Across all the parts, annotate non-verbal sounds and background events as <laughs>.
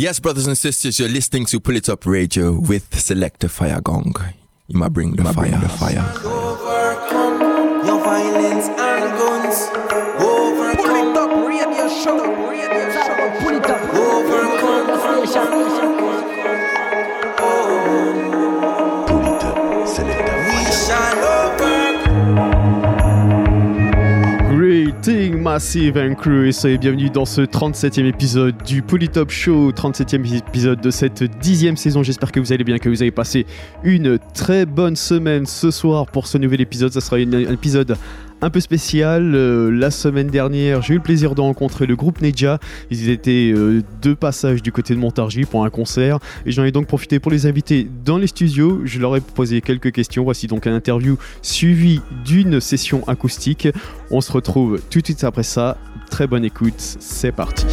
Yes, brothers and sisters, you're listening to Pull It Up Radio with Selector Fire Gong. You might bring the fire. the fire. Overcome your violence and guns. Overcome. Pull it up. Radio show. Greeting Massive and Crew et soyez bienvenus dans ce 37e épisode du Polytop Show, 37e épisode de cette dixième saison. J'espère que vous allez bien, que vous avez passé une très bonne semaine ce soir pour ce nouvel épisode. Ça sera un épisode un peu spécial. Euh, la semaine dernière, j'ai eu le plaisir de rencontrer le groupe Neja. Ils étaient euh, deux passages du côté de Montargis pour un concert et j'en ai donc profité pour les inviter dans les studios. Je leur ai posé quelques questions. Voici donc un interview suivi d'une session acoustique. On se retrouve tout de suite après ça. Très bonne écoute, c'est parti.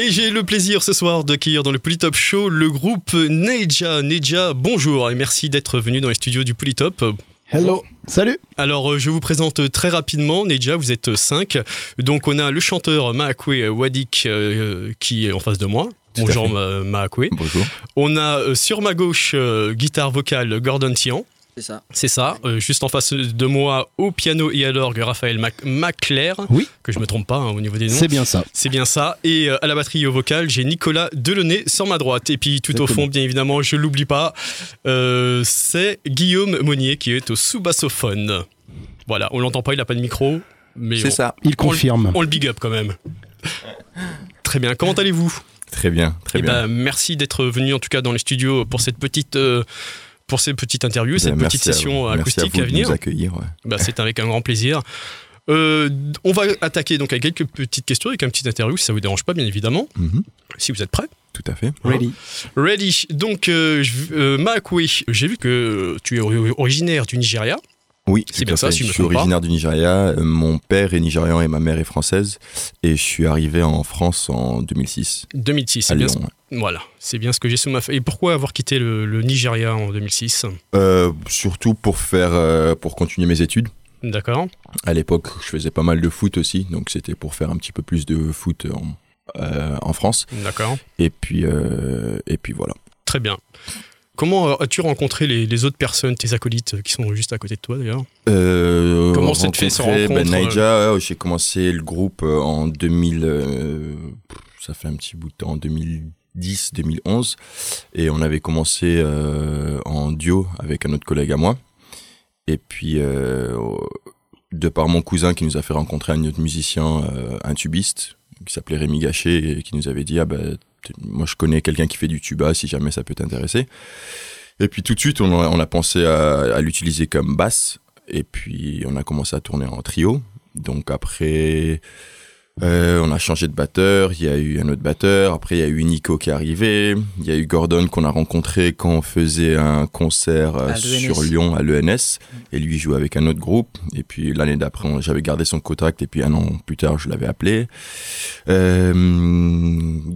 Et j'ai le plaisir ce soir d'accueillir dans le Polytop Show le groupe Neja. Neja, bonjour et merci d'être venu dans les studios du Polytop. Hello, salut. Alors, euh, je vous présente très rapidement. Neja, vous êtes 5. Donc, on a le chanteur Maakwe Wadik euh, qui est en face de moi. Tout Bonjour. Ma- Maakwe. Bonjour. On a euh, sur ma gauche euh, guitare vocale Gordon Tian. C'est ça. C'est ça. Euh, juste en face de moi au piano et à l'orgue Raphaël Mac- Maclair. Oui. Que je me trompe pas hein, au niveau des noms. C'est bien ça. C'est bien ça. Et euh, à la batterie et au vocal, j'ai Nicolas Delaunay sur ma droite. Et puis tout au fond, bien évidemment, je l'oublie pas, euh, c'est Guillaume Monnier qui est au sous-bassophone. Voilà, on l'entend pas, il a pas de micro, mais C'est ça. Il confirme. on le big up quand même. Très bien. Comment allez-vous? Très bien, très Eh bien. ben, Merci d'être venu en tout cas dans les studios pour cette petite. euh, pour ces petites interviews, cette Ben, petite à session. Merci acoustique à, vous à de venir. nous accueillir. ouais. Bah, c'est avec un grand plaisir. Euh, on va attaquer donc avec quelques petites questions, avec un petit interview, si ça vous dérange pas, bien évidemment, Mhm, si vous êtes prêts. Tout à fait. Ready. Ready. Donc, euh, euh, Maakwe, j'ai vu que tu es ori- originaire du Nigeria. Oui, C'est bien ça, si je suis originaire du Nigeria. euh, Mon père est nigérian et ma mère est française. Et je suis arrivé en France en 2006. 2006, À c'est bien, ce- voilà, c'est bien ce que j'ai sous ma feuille. Et pourquoi avoir quitté le, le Nigeria en 2006 Euh, surtout pour faire, euh, pour continuer mes études. D'accord. À l'époque, je faisais pas mal de foot aussi, donc c'était pour faire un petit peu plus de foot en, euh, en France. D'accord. Et puis, et puis voilà. Très bien. Comment as-tu rencontré les, les autres personnes, tes acolytes euh, qui sont juste à côté de toi d'ailleurs Euh, Comment s'est fait rencontre, ben, Naija, euh, j'ai commencé le groupe en 2000, euh, pff, ça fait un petit bout de temps, en 2010, 2011, et on avait commencé euh, en duo avec un autre collègue à moi. Et puis, de par mon cousin qui nous a fait rencontrer un autre musicien, un tubiste, qui s'appelait Rémi Gachet, et qui nous avait dit, ah ben, moi je connais quelqu'un qui fait du tuba, si jamais ça peut t'intéresser. Et puis tout de suite, on a, pensé à l'utiliser comme basse. Et puis on a commencé à tourner en trio. Donc après, euh, on a changé de batteur. Il y a eu un autre batteur. Après, il y a eu Nico qui est arrivé. Il y a eu Gordon qu'on a rencontré quand on faisait un concert euh, sur Lyon à l'ENS. Et lui jouait avec un autre groupe. Et puis l'année d'après, j'avais gardé son contact. Et puis un an plus tard, je l'avais appelé. Euh,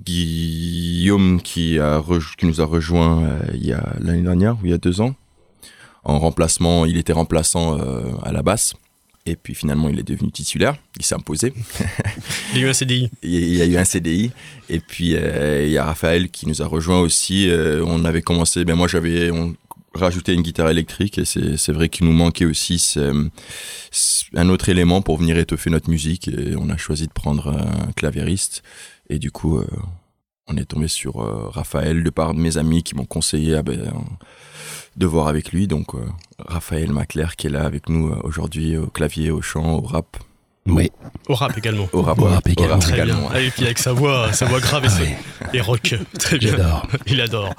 Guillaume qui, a qui nous a rejoint il y a l'année dernière ou il y a deux ans en remplacement. Il était remplaçant à la basse. Et puis finalement, il est devenu titulaire. Il s'est imposé. Il y a eu un CDI. <laughs> Il y a eu un CDI. Et puis euh, il y a Raphaël qui nous a rejoint aussi. Euh, on avait commencé. Ben moi, j'avais rajouté une guitare électrique et c'est vrai qu'il nous manquait aussi un autre élément pour venir étoffer notre musique. Et on a choisi de prendre un claviériste. Et du coup, euh, on est tombé sur euh, Raphaël de par mes amis qui m'ont conseillé ah ben, de voir avec lui. Donc, euh, Raphaël Maclair qui est là avec nous euh, aujourd'hui au clavier, au chant, au rap. Oui. Au rap également. Au rap, Au rap également. Très bien. également, ouais. Ah, et puis avec sa voix, sa voix grave et, ses- et rock. Très bien. J'adore. Il adore.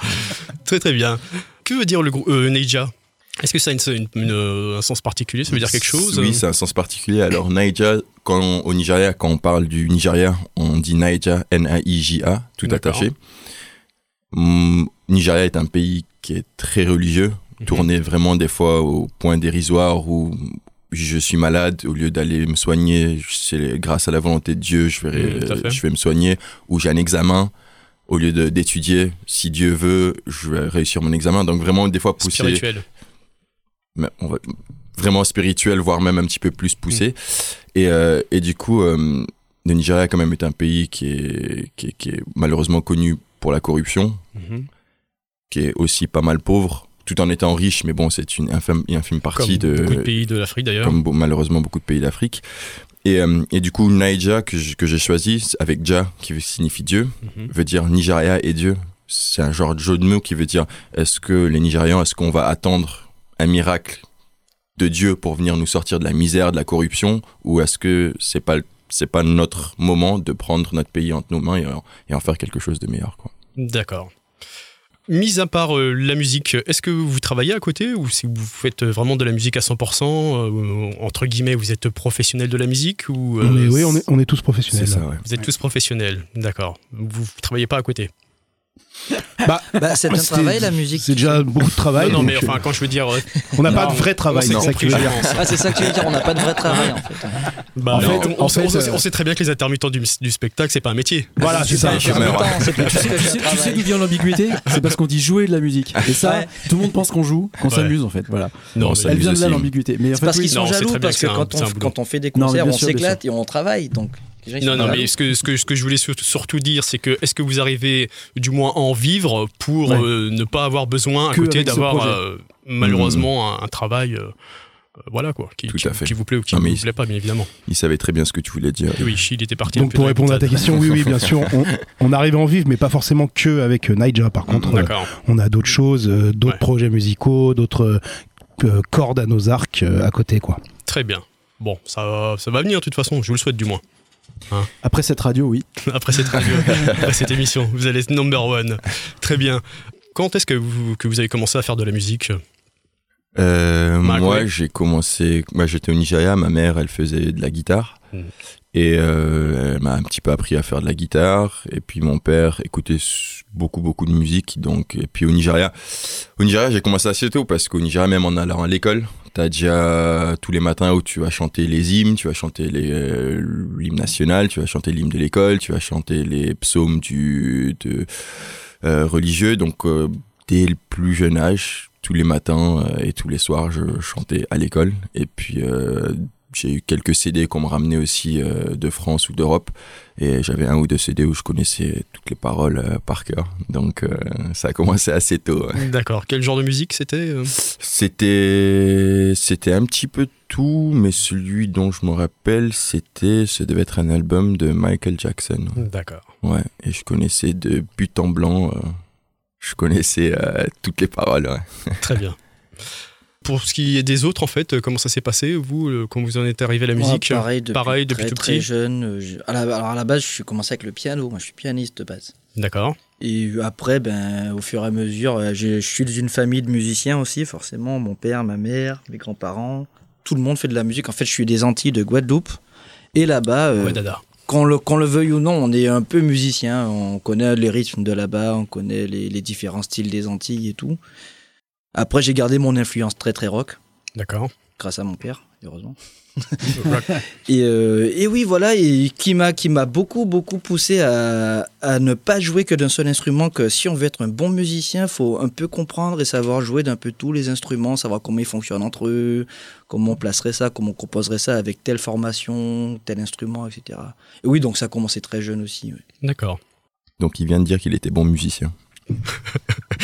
Très très bien. Que veut dire le groupe euh, Neija Est-ce que ça a une- une- une- euh, un sens particulier? Ça veut dire quelque chose? Oui, c'est un sens particulier. Alors, Naija, quand on- au Nigeria, quand on parle du Nigeria, on dit Naija, N-A-I-J-A, tout attaché. Hum, Nigeria est un pays qui est très religieux, Mhm. tourné vraiment des fois au point dérisoire où je suis malade, au lieu d'aller me soigner, c'est grâce à la volonté de Dieu, je vais, Mhm, je vais me soigner, ou j'ai un examen, au lieu d'étudier, si Dieu veut, je vais réussir mon examen. Donc vraiment, des fois, pousser Spirituel. On va vraiment spirituel, voire même un petit peu plus poussé. Et, euh, et du coup, euh, le Nigeria quand même est un pays qui est, qui est, qui est malheureusement connu pour la corruption, Mhm. qui est aussi pas mal pauvre, tout en étant riche, mais bon, c'est une infime, infime Comme partie de, beaucoup de pays de l'Afrique d'ailleurs. comme malheureusement beaucoup de pays d'Afrique. Et, euh, et du coup, Naija, que j'ai choisi, avec Ja, qui signifie Dieu, Mhm. veut dire Nigeria et Dieu. C'est un genre de jeu de mots qui veut dire est-ce que les Nigérians, est-ce qu'on va attendre un miracle de Dieu pour venir nous sortir de la misère, de la corruption, ou est-ce que c'est pas c'est pas notre moment de prendre notre pays entre nos mains et, en- et en faire quelque chose de meilleur quoi? D'accord. Mis à part euh, la musique, est-ce que vous travaillez à côté ou si vous faites vraiment de la musique à 100%, euh, entre guillemets, vous êtes professionnel de la musique ou euh, On est- oui, on est, on est tous professionnels. C'est ça, ouais. vous êtes tous professionnels, d'accord. Vous travaillez pas à côté? <laughs> Bah, Bah, c'est un c'est- travail, la musique. C'est déjà beaucoup de travail. non, non, mais enfin, quand je veux dire, euh, on n'a pas de vrai travail. c'est ça que tu veux dire. Ah, c'est ça que tu veux dire, on n'a pas de vrai travail en fait. Bah, En fait- on, en on sait- fait, on sait- euh, on sait très bien que les intermittents du, du spectacle, c'est pas un métier. Voilà, c'est ça. Attends, c'est plus Tu sais, que tu un sais- tu travail. sais d'où vient l'ambiguïté <laughs> C'est parce qu'on dit jouer de la musique. Et ça, Ouais. tout le monde pense qu'on joue, qu'on Ouais. s'amuse en fait. Voilà. Non, Elle vient de là l'ambiguïté. Mais en C'est fait, parce qu'ils sont jaloux parce que quand on, fait des concerts, on s'éclate et on travaille. Donc, Non, non, mais ce que, ce que, ce que je voulais sur- surtout dire, c'est que est-ce que vous arrivez du moins à en vivre pour Ouais. euh, ne pas avoir besoin à Que côté d'avoir euh, malheureusement un, un travail, euh, voilà quoi, qui, Tout qui- à fait. qui vous plaît ou qui ne vous plaît pas, bien évidemment. Il savait très bien ce que tu voulais dire. Et oui, il était parti. Donc pour répondre à ta question, oui, oui, bien <laughs> sûr, on, on arrive à en vivre, mais pas forcément que avec Naija. Par contre, euh, D'accord. on a d'autres choses, euh, d'autres Ouais. projets musicaux, d'autres euh, cordes à nos arcs euh, à côté, quoi. Très bien. Bon, ça, ça va venir de toute façon, je vous le souhaite du moins. Après cette radio, oui. <laughs> Après cette radio, après cette émission, vous allez être number one. Très bien. Quand est-ce que vous, que vous avez commencé à faire de la musique? Euh, moi, j'ai commencé. Moi, j'étais au Nigeria. Ma mère, elle faisait de la guitare. Mm. Et euh, elle m'a un petit peu appris à faire de la guitare. Et puis mon père écoutait beaucoup, beaucoup de musique. Donc, et puis au Nigeria, au Nigeria, j'ai commencé assez tôt parce qu'au Nigeria, même en allant à l'école, t'as déjà tous les matins où tu vas chanter les hymnes, tu vas chanter euh, l'hymne national, tu vas chanter l'hymne de l'école, tu vas chanter les psaumes du de, euh, religieux. Donc, euh, dès le plus jeune âge, tous les matins euh, et tous les soirs, je chantais à l'école. Et puis, euh, j'ai eu quelques CD qu'on me ramenait aussi euh, de France ou d'Europe. Et j'avais un ou deux CD où je connaissais toutes les paroles euh, par cœur. Donc, euh, ça a commencé assez tôt. ouais. D'accord. Quel genre de musique c'était C'était, c'était un petit peu tout, mais celui dont je me rappelle, c'était, ça devait être un album de Michael Jackson. D'accord. Ouais, et je connaissais de but en blanc, je connaissais toutes les paroles. Ouais. Très bien. Pour ce qui est des autres, en fait, euh, comment ça s'est passé, vous, euh, quand vous en êtes arrivé à la musique euh, pareil, depuis, pareil, depuis très, tout très petit. jeune. je- à la- alors à la base, je suis commencé avec le piano. Moi, je suis pianiste de base. D'accord. Et après, ben, au fur et à mesure, je, je suis d'une famille de musiciens aussi, forcément. Mon père, ma mère, mes grands-parents. Tout le monde fait de la musique. En fait, je suis des Antilles de Guadeloupe. Et là-bas, euh, Ouais, qu'on le, le veuille ou non, on est un peu musicien. On connaît les rythmes de là-bas, on connaît les, les différents styles des Antilles et tout. Après, j'ai gardé mon influence très très rock, D'accord. grâce à mon père, heureusement. <laughs> <laughs> Et, euh, et oui, voilà, et qui m'a qui m'a beaucoup beaucoup poussé à, à ne pas jouer que d'un seul instrument. Que si on veut être un bon musicien, faut un peu comprendre et savoir jouer d'un peu tous les instruments, savoir comment ils fonctionnent entre eux, comment on placerait ça, comment on composerait ça avec telle formation, tel instrument, etc. Et oui, donc ça a commencé très jeune aussi. D'accord. Donc il vient de dire qu'il était bon musicien.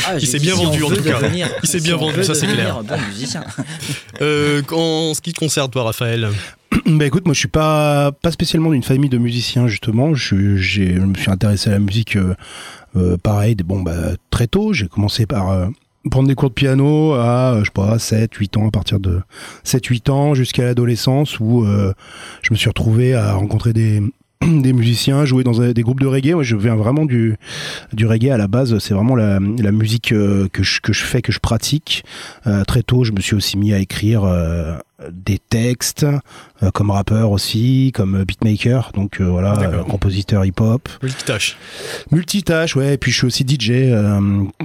Ah, Il s'est bien si vendu, en tout cas. devenir- Il s'est si bien vendu, ça, c'est clair. un bon musicien. <laughs> Euh, en ce qui te concerne, toi, Raphaël, <clears throat> Bah écoute, moi je suis pas pas spécialement d'une famille de musiciens justement. Je, me suis intéressé à la musique euh, euh, pareil, des- bon bah très tôt. J'ai commencé par euh, prendre des cours de piano à je sais pas 7 8 ans à partir de 7 8 ans jusqu'à l'adolescence où euh, je me suis retrouvé à rencontrer des <clears throat> des musiciens, jouer dans des groupes de reggae. Moi, je viens vraiment du, du reggae à la base. C'est vraiment la, la musique euh, que, je, que je fais, que je pratique. Euh, très tôt, je me suis aussi mis à écrire euh, des textes, comme rappeur aussi, comme beatmaker. Donc voilà, compositeur hip-hop. multitâche. Multitâche, ouais. Et puis je suis aussi DJ.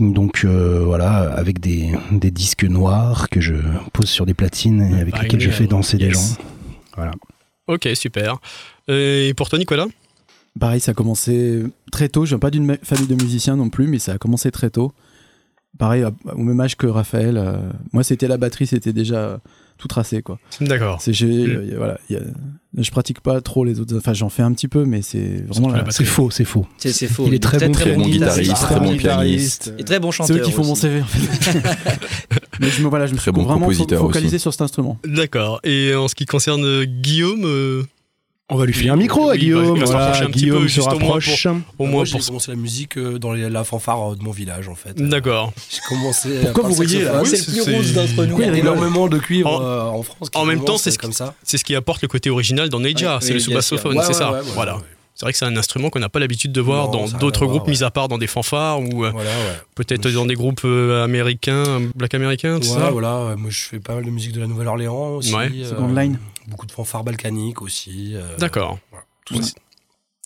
donc voilà, avec des, des disques noirs que je pose sur des platines et avec lesquels je fais danser des gens. Voilà. Ok, super. Euh, Et pour toi, Nicolas? Pareil, ça a commencé très tôt. Je viens pas d'une famille de musiciens non plus, mais ça a commencé très tôt. Pareil, au même âge que Raphaël. euh, moi, c'était la batterie, c'était déjà tout tracé quoi. D'accord. C'est Mm. euh, a- voilà, y a- je pratique pas trop les autres. Enfin, j'en fais un petit peu, mais c'est vraiment. C'est faux, c'est faux. C'est c'est faux. Il est très bon, très bon guitariste, très bon guitariste. Et très bon c'est chanteur. eux qui font mon aussi. CV en fait. <laughs> mais je me voilà, je me Très suis bon vraiment focalisé aussi. sur cet instrument. D'accord. Et en ce qui concerne euh, Guillaume, euh, On va lui filer un micro à Guillaume. il va se un petit peu, Guillaume se juste au moins rapproche. au Moi, moins j'ai pour. commencé la musique euh, dans la fanfare euh, de mon village, en fait. D'accord. J'ai commencé. Pourquoi par vous. Oui, C'est le c'est- plus rouge d'entre nous. Il y a énormément de cuivre En- euh, en France. en même temps, c'est ce comme ça. C'est ce qui apporte le côté original dans Neja, Ouais, c'est le sous-bassophone, c'est ça. voilà. C'est vrai que c'est un instrument qu'on n'a pas l'habitude de voir Non, dans d'autres groupes, ouais. mis à part dans des fanfares ou Voilà, ouais. peut-être dans des groupes américains, black américains, tout Ouais, ça. voilà. Moi, je fais pas mal de musique de la Nouvelle-Orléans aussi. Ouais. euh, Second line. Beaucoup de fanfares balkaniques aussi. euh, D'accord. voilà, tout Ouais. ça.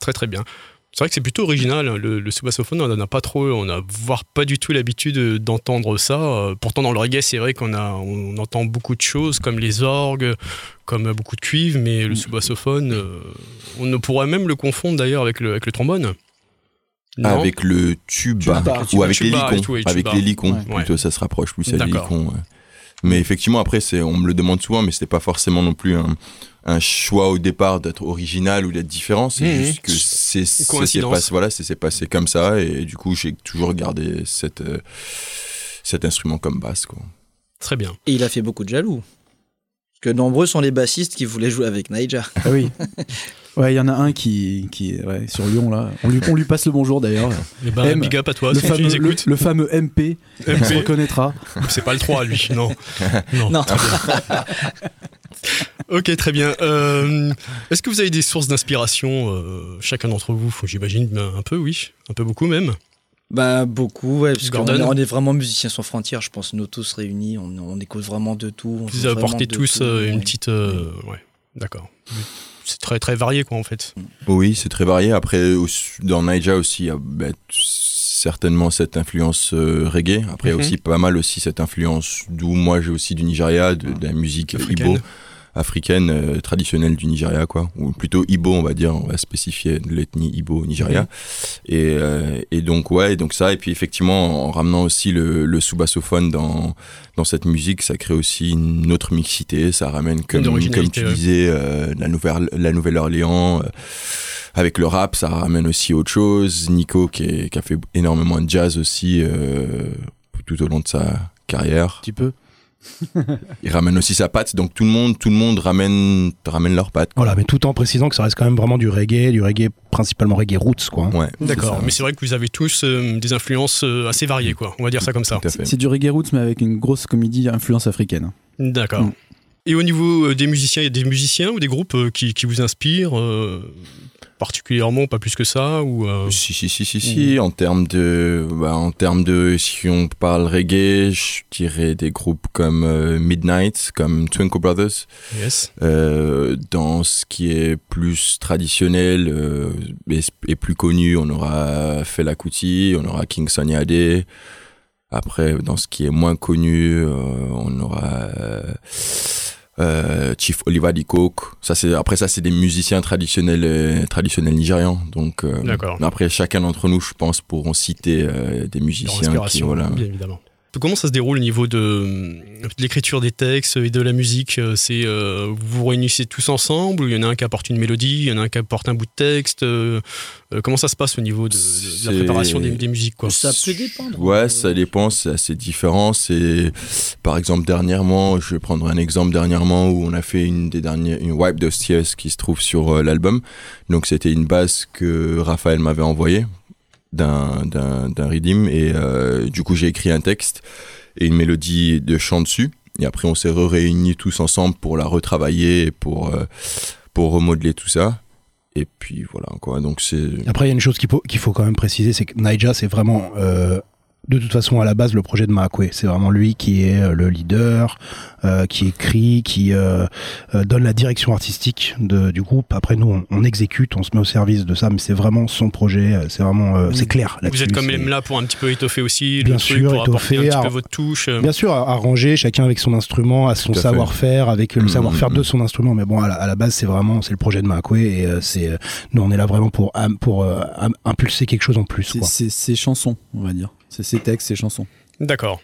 Très très bien. C'est vrai que c'est plutôt original. hein. Le, le sous-bassophone, on n'en a pas trop, on a voire pas du tout l'habitude euh, d'entendre ça. Euh, Pourtant, dans le reggae, c'est vrai qu'on a, on entend beaucoup de choses, comme les orgues, comme beaucoup de cuivre, mais le sous-bassophone, euh, on ne pourrait même le confondre d'ailleurs avec le, avec le trombone. Non Avec le tuba, Tuba. ou avec les Tuba et licons. tout, avec les licons, Ouais. plutôt ça se rapproche plus à D'accord. licons. ouais. Mais effectivement, après, c'est, on me le demande souvent, mais c'était pas forcément non plus un, un choix au départ d'être original ou d'être différent. C'est juste que c'est, coïncidence. passé, voilà, c'est, c'est passé comme ça, et du coup, j'ai toujours gardé cette, euh, cet instrument comme basse, quoi. Très bien. Et il a fait beaucoup de jaloux. Parce que nombreux sont les bassistes qui voulaient jouer avec Naija. Ah oui. <laughs> Ouais, il y en a un qui, qui est ouais, sur Lyon là. On lui, on lui passe le bonjour d'ailleurs. Eh ben, M, big up à toi, le, si fameux, nous le, écoutes. le fameux MP, il se MP. reconnaîtra. C'est pas le 3, lui, non. <laughs> non. Non. Ok, très bien. Euh, Est-ce que vous avez des sources d'inspiration, euh, chacun d'entre vous? J'imagine un peu, oui. Un peu beaucoup même. Bah beaucoup, ouais, parce qu'on on est vraiment musiciens sans frontières, je pense, nous tous réunis, on, on écoute vraiment de tout. on Vous apportez tous tout, euh, une ouais. petite... euh, ouais, d'accord. C'est très très varié, quoi, en fait. Oui, c'est très varié. Après, dans Naija aussi, il y a ben, certainement cette influence euh, reggae. Après, il y a Mhm. aussi pas mal aussi cette influence d'où moi j'ai aussi du Nigeria, de, de la musique Africaine. Africaine, euh, traditionnelle du Nigeria, quoi. Ou plutôt Igbo, on va dire, on va spécifier l'ethnie Igbo au Nigeria. Et, euh, et donc, ouais, et donc ça. Et puis, effectivement, en ramenant aussi le, le sous-bassophone dans, dans cette musique, ça crée aussi une autre mixité. Ça ramène, comme, tu disais, euh, la Nouvelle- la Nouvelle-Orléans. euh, avec le rap, ça ramène aussi autre chose. Nico, qui, est- qui a fait énormément de jazz aussi euh, tout au long de sa carrière, Un petit peu. <laughs> il ramène aussi sa patte. Donc tout le monde, tout le monde ramène, ramène leur patte. quoi. Voilà, mais tout en précisant que ça reste quand même vraiment du reggae, du reggae principalement reggae roots, quoi. Ouais, D'accord. Mais c'est vrai que vous avez tous euh, des influences euh, assez variées, quoi. On va dire ça comme ça. C'est du reggae roots, mais avec une grosse comédie influence africaine. D'accord. Mm. Et au niveau euh, des musiciens, il y a des musiciens ou des groupes euh, qui, qui vous inspirent euh, particulièrement, pas plus que ça ou euh, Si, si, si, si, si. En termes de, bah, en termes de, si on parle reggae, je dirais des groupes comme euh, Midnight, comme Twinkle Brothers. Yes. Dans ce qui est plus traditionnel et, et plus connu, on aura Fela Kuti, on aura King Sunny Ade. Après, dans ce qui est moins connu, on aura euh, Chief Oliver Coke. Ça, c'est après ça, c'est des musiciens traditionnels, euh, traditionnels nigérians. Donc, euh, après, chacun d'entre nous, je pense, pourront citer euh, des musiciens qui, voilà. bien évidemment. Comment ça se déroule au niveau de, de l'écriture des textes et de la musique euh, C'est euh, vous vous réunissez tous ensemble ou il y en a un qui apporte une mélodie, il y en a un qui apporte un bout de texte euh, Comment ça se passe au niveau de, de- de la préparation des, des musiques quoi Ça peut dépendre. Ouais, ça dépend, c'est assez différent. C'est, par exemple, dernièrement, je vais prendre un exemple dernièrement où on a fait une des dernières, une Wipe Tears qui se trouve sur euh, l'album. Donc, c'était une base que Raphaël m'avait envoyée d'un, d'un, redeem et euh, du coup, j'ai écrit un texte et une mélodie de chant dessus. Et après, on s'est réunis tous ensemble pour la retravailler et pour, euh, pour remodeler tout ça. Et puis voilà, quoi. Donc, c'est, Après, il y a une chose qu'il faut, qu'il faut quand même préciser, c'est que Naija, c'est vraiment, euh, de toute façon, à la base, le projet de Maakwe. C'est vraiment lui qui est euh, le leader, euh, qui écrit, qui euh, donne la direction artistique de, du groupe. Après, nous, on, on exécute, on se met au service de ça, mais c'est vraiment son projet. C'est vraiment, euh, c'est clair. Vous êtes comme même là pour un petit peu étoffer aussi Bien le truc, sûr, pour apporter un étoffer, petit peu alors- votre touche. Bien sûr, à- arranger chacun avec son instrument, à son savoir-faire, avec le Mm, savoir-faire mm, de mm. son instrument. Mais bon, à la, à la base, c'est vraiment c'est le projet de Maakwe et euh, c'est euh, nous on est là vraiment pour euh, impulser quelque chose en plus. C'est- ses chansons, on va dire. C'est ses textes, ses chansons. D'accord.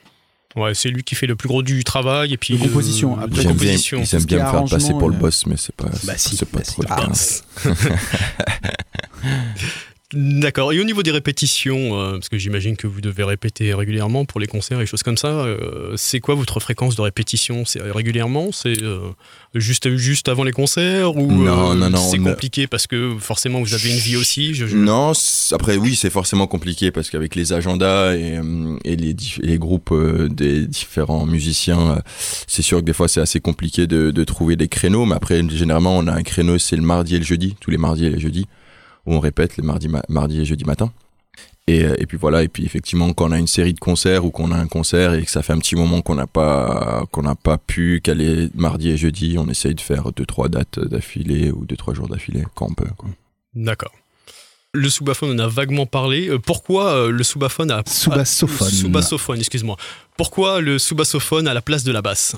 Ouais, c'est lui qui fait le plus gros du travail et puis De composition. euh, Après, de J'aime bien, composition. ils aiment bien me faire passer pour le euh, boss, mais c'est pas, Bah si, c'est pas bah trop si. le Ah. <laughs> <laughs> D'accord. Et au niveau des répétitions, euh, parce que j'imagine que vous devez répéter régulièrement pour les concerts et choses comme ça, euh, c'est quoi votre fréquence de répétition? C'est régulièrement? C'est euh, juste, juste avant les concerts Ou Non, euh, non, non, c'est compliqué parce que forcément vous avez une vie aussi je- je- Non, après oui, c'est forcément compliqué parce qu'avec les agendas et, euh, et les, groupes euh, des différents musiciens, euh, c'est sûr que des fois c'est assez compliqué de, de trouver des créneaux. Mais après, généralement, on a un créneau, c'est le mardi et le jeudi, tous les mardis et les jeudis, où on répète les mardis, ma- mardi et jeudi matin. Et, euh, et puis voilà, et puis effectivement, quand on a une série de concerts ou qu'on a un concert et que ça fait un petit moment qu'on n'a pas qu'on n'a pas pu caler mardi et jeudi, on essaye de faire deux trois dates d'affilée ou deux trois jours d'affilée quand on peut. D'accord. Le soubaphone, on a vaguement parlé. Euh, pourquoi euh, le soubaphone a... Soubassophone. Ah, Soubassophone, excuse-moi. Pourquoi le soubassophone à la place de la basse?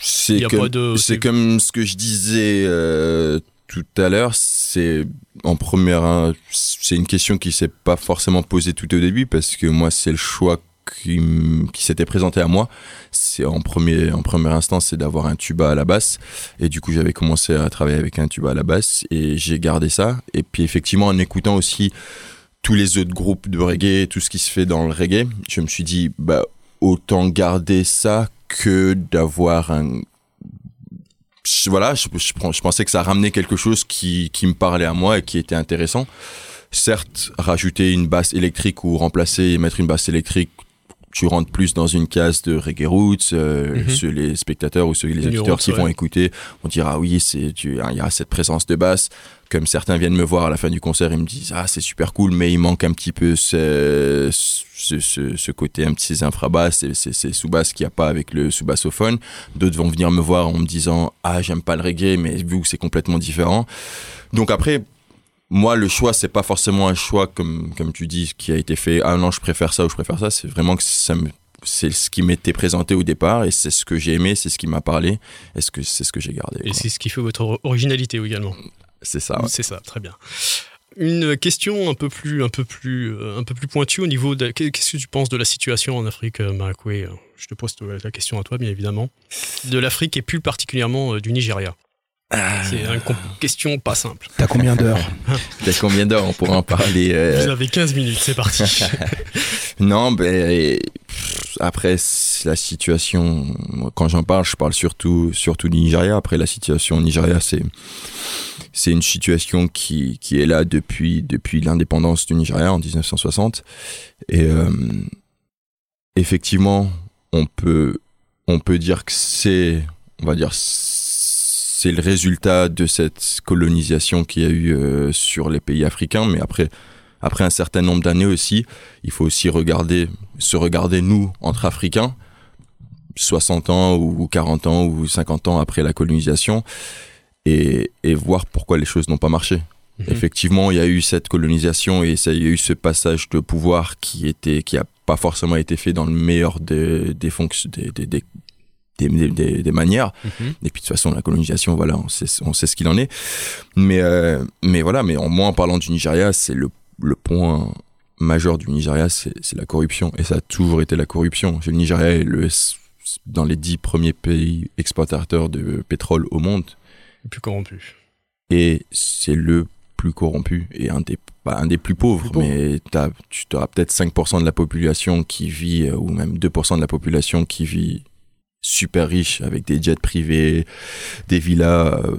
C'est comme, de- ce que je disais euh, tout à l'heure. C'est en première, hein, c'est une question qui s'est pas forcément posée tout au début parce que moi c'est le choix qui, s'était présenté à moi. C'est en premier, en première instance, c'est d'avoir un tuba à la basse et du coup j'avais commencé à travailler avec un tuba à la basse et j'ai gardé ça. Et puis effectivement en écoutant aussi tous les autres groupes de reggae, tout ce qui se fait dans le reggae, je me suis dit bah autant garder ça que d'avoir un je- voilà je, je, pensais que ça ramenait quelque chose qui, qui me parlait à moi et qui était intéressant. Certes rajouter une basse électrique ou remplacer et mettre une basse électrique tu rentres plus dans une case de reggae roots euh, Mhm. ceux les spectateurs ou ceux les auditeurs qui vont écouter on dira oui c'est tu il y a cette présence de basse comme certains viennent me voir à la fin du concert, ils me disent ah c'est super cool, mais il manque un petit peu ce, ce, ce, ce côté un petit ces infrabasses, ces, ces, sous-basses qu'il n'y a pas avec le sous-bassophone. D'autres vont venir me voir en me disant ah j'aime pas le reggae, mais vu que c'est complètement différent. Donc après moi le choix c'est pas forcément un choix comme comme tu dis qui a été fait ah non je préfère ça ou je préfère ça, c'est vraiment que ça me c'est ce qui m'était présenté au départ et c'est ce que j'ai aimé, c'est ce qui m'a parlé et ce que c'est ce que j'ai gardé. Et c'est ce qui fait votre or- originalité également. C'est ça. C'est ça, très bien. Une question un peu plus, un peu plus, euh, un peu plus pointue au niveau de. Qu'est-ce que tu penses de la situation en Afrique, euh, Marakwe Je te pose la question à toi, bien évidemment. De l'Afrique et plus particulièrement euh, du Nigeria. C'est une question pas simple. T'as combien d'heures <laughs> T'as combien d'heures on pourra en parler euh, Vous avez 15 minutes, c'est parti. <laughs> Non, ben pff, après la situation. Quand j'en parle, je parle surtout surtout du Nigeria. Après la situation au Nigeria, c'est c'est une situation qui qui est là depuis depuis l'indépendance du Nigeria en 1960. Et euh, effectivement, on peut on peut dire que c'est on va dire c'est le résultat de cette colonisation qu'il y a eu euh, sur les pays africains. Mais après après un certain nombre d'années aussi, il faut aussi regarder, se regarder nous, entre Africains, 60 ans ou 40 ans ou 50 ans après la colonisation, et, et voir pourquoi les choses n'ont pas marché. Mhm. Effectivement, il y a eu cette colonisation et ça, il y a eu ce passage de pouvoir qui était, qui a pas forcément été fait dans le meilleur des, des fonctions, des, des, des, des, des- des manières. Mhm. Et puis de toute façon, la colonisation, voilà, on sait, on sait ce qu'il en est. Mais, euh, mais voilà, mais en, moi, en parlant du Nigeria, c'est le, le point majeur du Nigeria, c'est la corruption. Et ça a toujours été la corruption. Le Nigeria est le, dans les dix premiers pays exportateurs de pétrole au monde. Plus corrompu. Et c'est le plus corrompu et un des, pas un des plus pauvres, Plus mais t'as, tu auras peut-être 5% de la population qui vit, euh, ou même 2% de la population qui vit super riche avec des jets privés, des villas, euh,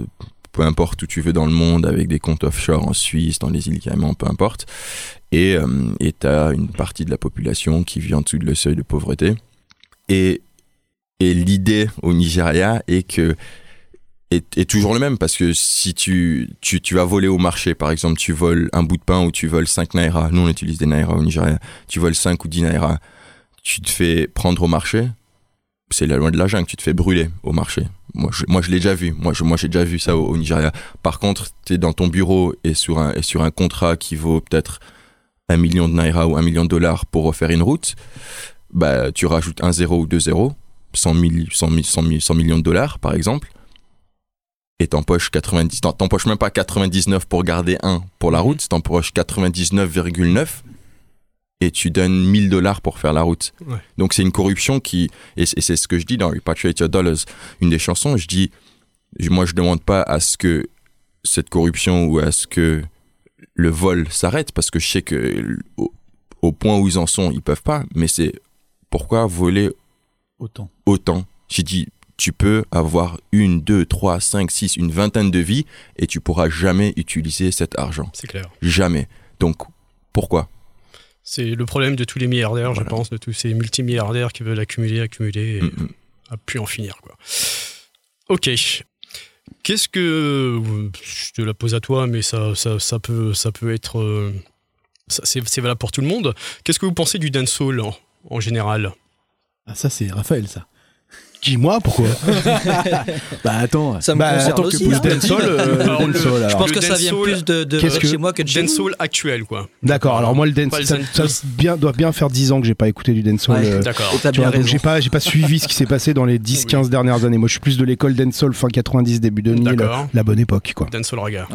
peu importe où tu veux dans le monde, avec des comptes offshore en Suisse, dans les îles Caïmans, peu importe. Et euh, et t'as une partie de la population qui vit en dessous de le seuil de pauvreté. Et, l'idée au Nigeria est que est toujours le même parce que si tu, tu, tu vas voler au marché, par exemple, tu voles un bout de pain ou tu voles 5 naira, nous on utilise des naira au Nigeria, tu voles 5 ou 10 naira, tu te fais prendre au marché, c'est la loi de la jungle, tu te fais brûler au marché. Moi, je, moi, je l'ai déjà vu. Moi, je, moi, j'ai déjà vu ça au, au Nigeria. Par contre, tu es dans ton bureau et sur un, et sur un contrat qui vaut peut-être un million de naira ou un million de dollars pour refaire une route, bah, tu rajoutes un zéro ou deux zéros, 100, 000, 100, 000, 100, 000, 100 millions de dollars, par exemple, et t'empoches 90, t'en- t'empoches même pas 99 pour garder un pour la route, t'empoches 99,9 et tu donnes 1000 dollars pour faire la route. Ouais. Donc c'est une corruption qui et c'est et c'est ce que je dis dans Repatriate Your Dollars, une des chansons, je dis moi je demande pas à ce que cette corruption ou à ce que le vol s'arrête parce que je sais que au, au point où ils en sont, ils peuvent pas, mais c'est pourquoi voler Autant. autant? J'ai dit, tu peux avoir une, deux, trois, cinq, six, une vingtaine de vies et tu pourras jamais utiliser cet argent. C'est clair. Jamais. Donc, pourquoi? C'est le problème de tous les milliardaires, je pense, de tous ces multimilliardaires qui veulent accumuler, accumuler et Mm, à plus en finir. Quoi. Ok. Qu'est-ce que. Je te la pose à toi, mais ça, ça, ça, peut, ça peut être. euh, ça- C'est c'est valable pour tout le monde. Qu'est-ce que vous pensez du dancehall en, en général? Ah, ça, c'est Raphaël, ça. Dis-moi pourquoi. <laughs> <laughs> Bah, attends. Ça me Bah, concerne que aussi. hein. dancehall, euh, <laughs> Alors, le- dancehall, Je pense Le que ça vient dancehall- plus de, de que- chez moi que de chez. Dancehall actuel, quoi. D'accord. Alors moi le Pas dance, le ça, dancehall. ça bien, doit bien faire 10 ans que j'ai pas écouté du dancehall. Ouais. euh, D'accord. Donc j'ai pas, j'ai pas suivi ce qui s'est passé dans les 10-15 dernières années. Moi, je suis plus de l'école dancehall fin 90, début 2000, D'accord. la bonne époque, quoi. Dancehall raga.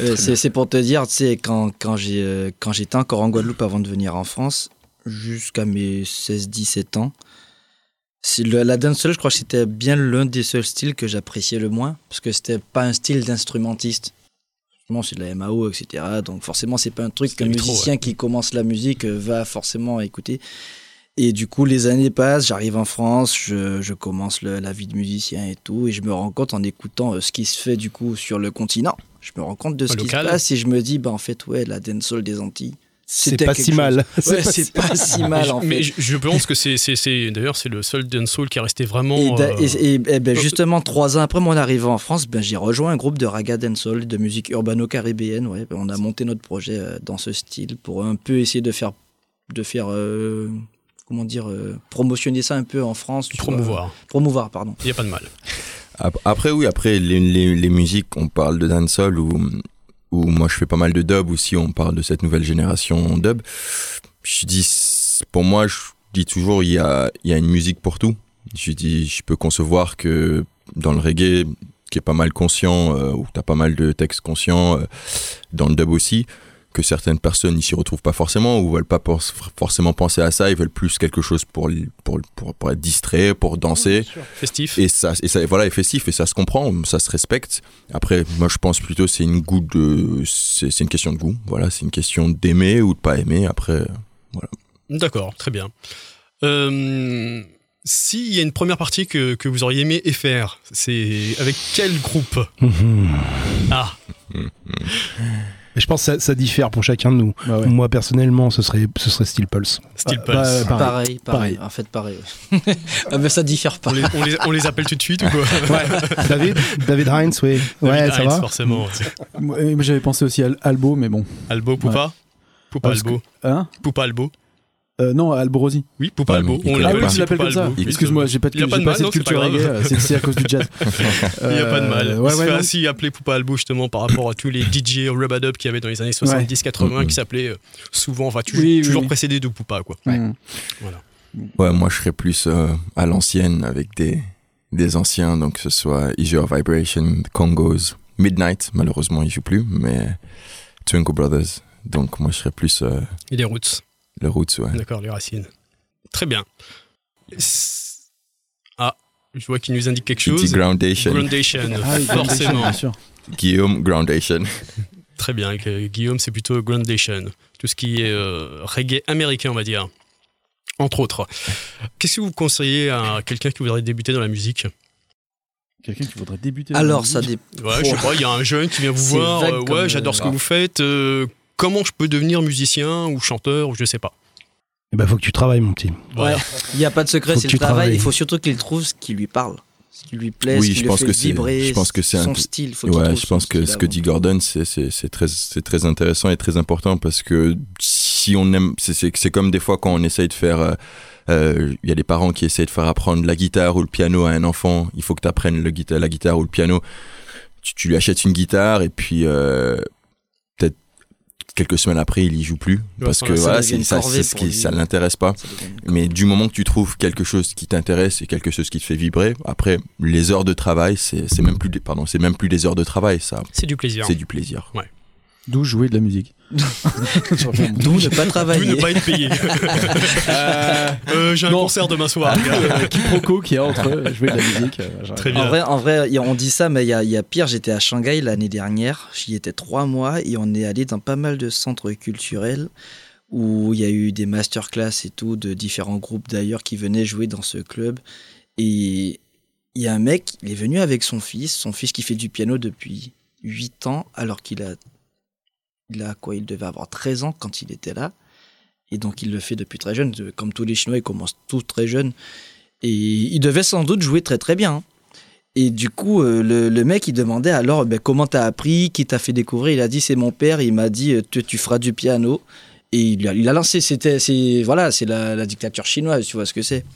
Euh, c'est pour te dire, tu sais, quand, quand j'ai, euh, quand j'étais encore en Guadeloupe avant de venir en France, jusqu'à mes 16-17 ans, c'est le- la dancehall, je crois que c'était bien l'un des seuls styles que j'appréciais le moins, parce que c'était pas un style d'instrumentiste. Bon, c'est de la MAO, etc. Donc forcément, c'est pas un truc qu'un musicien qui commence la musique euh, va forcément écouter. Et du coup, les années passent, j'arrive en France, je, je commence le- la vie de musicien et tout, et je me rends compte en écoutant euh, ce qui se fait du coup sur le continent, je me rends compte de ce qui se passe et je me dis, bah en fait, ouais, la dancehall des Antilles, C'est pas si chose. mal. Ouais, <laughs> c'est pas si mal en mais fait. je, je pense que c'est, d'ailleurs c'est le seul dancehall qui est resté vraiment. Et, da- euh, et- et- et ben, justement, trois ans après mon arrivée en France, ben, j'ai rejoint un groupe de raga dancehall, de musique urbano-caribéenne. Ouais. Ben, on a monté notre projet euh, dans ce style pour un peu essayer de faire, de faire euh, comment dire, euh, promotionner ça un peu en France. vois. promouvoir. Promouvoir, pardon. Il n'y a pas de mal. Ap- Après, oui, après, les, les, les musiques, on parle de dancehall ou, ou moi je fais pas mal de dub aussi, on parle de cette nouvelle génération dub. Je dis, pour moi, je dis toujours, il y a, il y a une musique pour tout. Je dis, je peux concevoir que dans le reggae, qui est pas mal conscient, euh, où t'as pas mal de textes conscients, euh, dans le dub aussi, que certaines personnes n'y s'y retrouvent pas forcément ou veulent pas forcément penser à ça, ils veulent plus quelque chose pour, pour, pour, pour être distrait, pour danser. Festif. Et ça, et ça, voilà, est festif et ça se comprend, ça se respecte. Après, moi, je pense plutôt c'est une goût de, c'est c'est une question de goût. Voilà, c'est une question d'aimer ou de pas aimer. Après, D'accord, très bien. Euh, S'il y a une première partie que, que vous auriez aimé et faire, c'est avec quel groupe? <laughs> Ah, <laughs> Et je pense que ça, ça diffère pour chacun de nous. Bah ouais. Moi, personnellement, ce serait, ce serait Steel Pulse. Steel Bah, Pulse. bah, Pareil, pareil, Pareil. En fait, pareil. ouais. <laughs> ah, mais ça diffère pas. on, les, on les- on les appelle tout de suite ou quoi <laughs> David David oui. Ouais, David ça Hines, va forcément. J'avais pensé aussi à Albo, mais bon. Albo, Poupa Poupa Ah, parce Albo. Hein? Poupa Albo. Euh, Non, Alborosi. Oui, Poupa Ouais, Albo. On pas. aussi tu l'appelles comme ça. Oui, Excuse-moi, j'ai pas de, Il y a pas de pas mal, assez de non, culture reggae, euh, c'est à cause du jazz. <laughs> Il n'y a pas de mal. Euh, ouais, ouais, ainsi appeler Poupa Albo justement par rapport à tous les DJ Rubadub qu'il y avait dans les années 70-80 Mhm. qui s'appelaient euh, souvent, enfin, toujours, Oui, oui, toujours oui. précédés de Poupa quoi. Ouais. Mm. ouais, moi, je serais plus euh, à l'ancienne avec des, des anciens, donc que ce soit Easy Your Vibration, Congos, Midnight, malheureusement, ils jouent plus, mais Twinkle Brothers. Donc, moi, je serais plus Et les roots. Le Roots, ouais. D'accord, les racines. Très bien. Ah, je vois qu'il nous indique quelque Petit chose. Groundation. Groundation, Ah forcément. bien sûr. Guillaume Groundation. Très bien, euh, Guillaume, c'est plutôt Groundation. Tout ce qui est euh, reggae américain, on va dire. Entre autres. Qu'est-ce que vous conseillez à quelqu'un qui voudrait débuter dans la musique? Quelqu'un qui voudrait débuter. dans la Alors, ça dépend. Ouais, je sais pas, il y a un jeune qui vient vous voir. euh, ouais, euh, j'adore ce que ah. vous faites. euh, comment je peux devenir musicien ou chanteur ou je sais pas. Eh ben, faut que tu travailles, mon petit. Ouais. Il n'y a pas de secret, Faut c'est que le tu travail. travailles. Il faut surtout qu'il trouve ce qui lui parle, ce qui lui plaît, Oui, ce qui je le pense fait que c'est- vibrer. je pense que c'est son un- style. Faut qu'il Ouais, trouve je son pense que style ce que avant. dit Gordon, c'est c'est- c'est très, c'est très intéressant et très important parce que si on aime, c'est- c'est c'est comme des fois quand on essaye de faire, euh, euh, il y a des parents qui essayent de faire apprendre la guitare ou le piano à un enfant, il faut que tu apprennes le guita- la guitare ou le piano. Tu, tu lui achètes une guitare et puis euh, quelques semaines après, il y joue plus parce ça que voilà, ça, c'est ce qui, lui. ça l'intéresse pas. Ça Mais du moment que tu trouves quelque chose qui t'intéresse et quelque chose qui te fait vibrer, après les heures de travail, c'est c'est même plus des, pardon, c'est même plus des heures de travail, ça, C'est du plaisir. c'est du plaisir. D'où jouer de la musique. <laughs> D'où ne pas D'où travailler. ne pas être payé. <laughs> Euh, J'ai un non. concert demain soir. Euh, quiproquo qu'il y a entre jouer de la musique. euh. Très bien. En vrai, en vrai, on dit ça, mais il y a, il y a pire. J'étais à Shanghai l'année dernière. J'y étais trois mois et on est allé dans pas mal de centres culturels où il y a eu des masterclass et tout de différents groupes d'ailleurs qui venaient jouer dans ce club. Et il y a un mec, il est venu avec son fils, son fils qui fait du piano depuis 8 ans, alors qu'il a, il quoi Il devait avoir 13 ans quand il était là. Et donc il le fait depuis très jeune. Comme tous les Chinois, ils commencent tous très jeunes. Et il devait sans doute jouer très très bien. hein. Et du coup, euh, le, le mec, il demandait alors ben, comment t'as appris, qui t'a fait découvrir? Il a dit c'est mon père. Il m'a dit euh, tu, tu feras du piano. Et il a, il a lancé. C'était, c'est voilà, c'est la, la dictature chinoise. Tu vois ce que c'est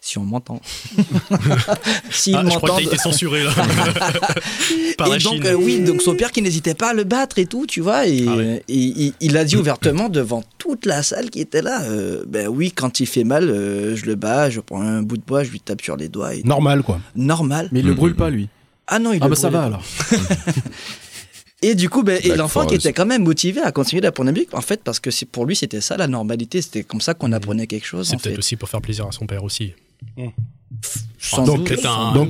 Si on m'entend. <laughs> S'ils Ah, je crois que été censuré là. <laughs> Par la et donc, Chine. euh, oui, donc son père qui n'hésitait pas à le battre et tout, tu vois. Et, Ah ouais. et il, il a dit ouvertement devant toute la salle qui était là euh, Ben oui, quand il fait mal, euh, je le bats, je prends un bout de bois, je lui tape sur les doigts. Et Normal, quoi. Normal. Mais il le Mhm. brûle pas, lui. Ah non, il Ah le bah ça brûlait va alors. <laughs> Et du coup, ben, et l'enfant qui était quand même motivé à continuer d'apprendre la musique, en fait, parce que pour lui, c'était ça la normalité, c'était comme ça qu'on apprenait quelque chose. C'est en peut-être fait. aussi pour faire plaisir à son père aussi. Sans Donc, doute.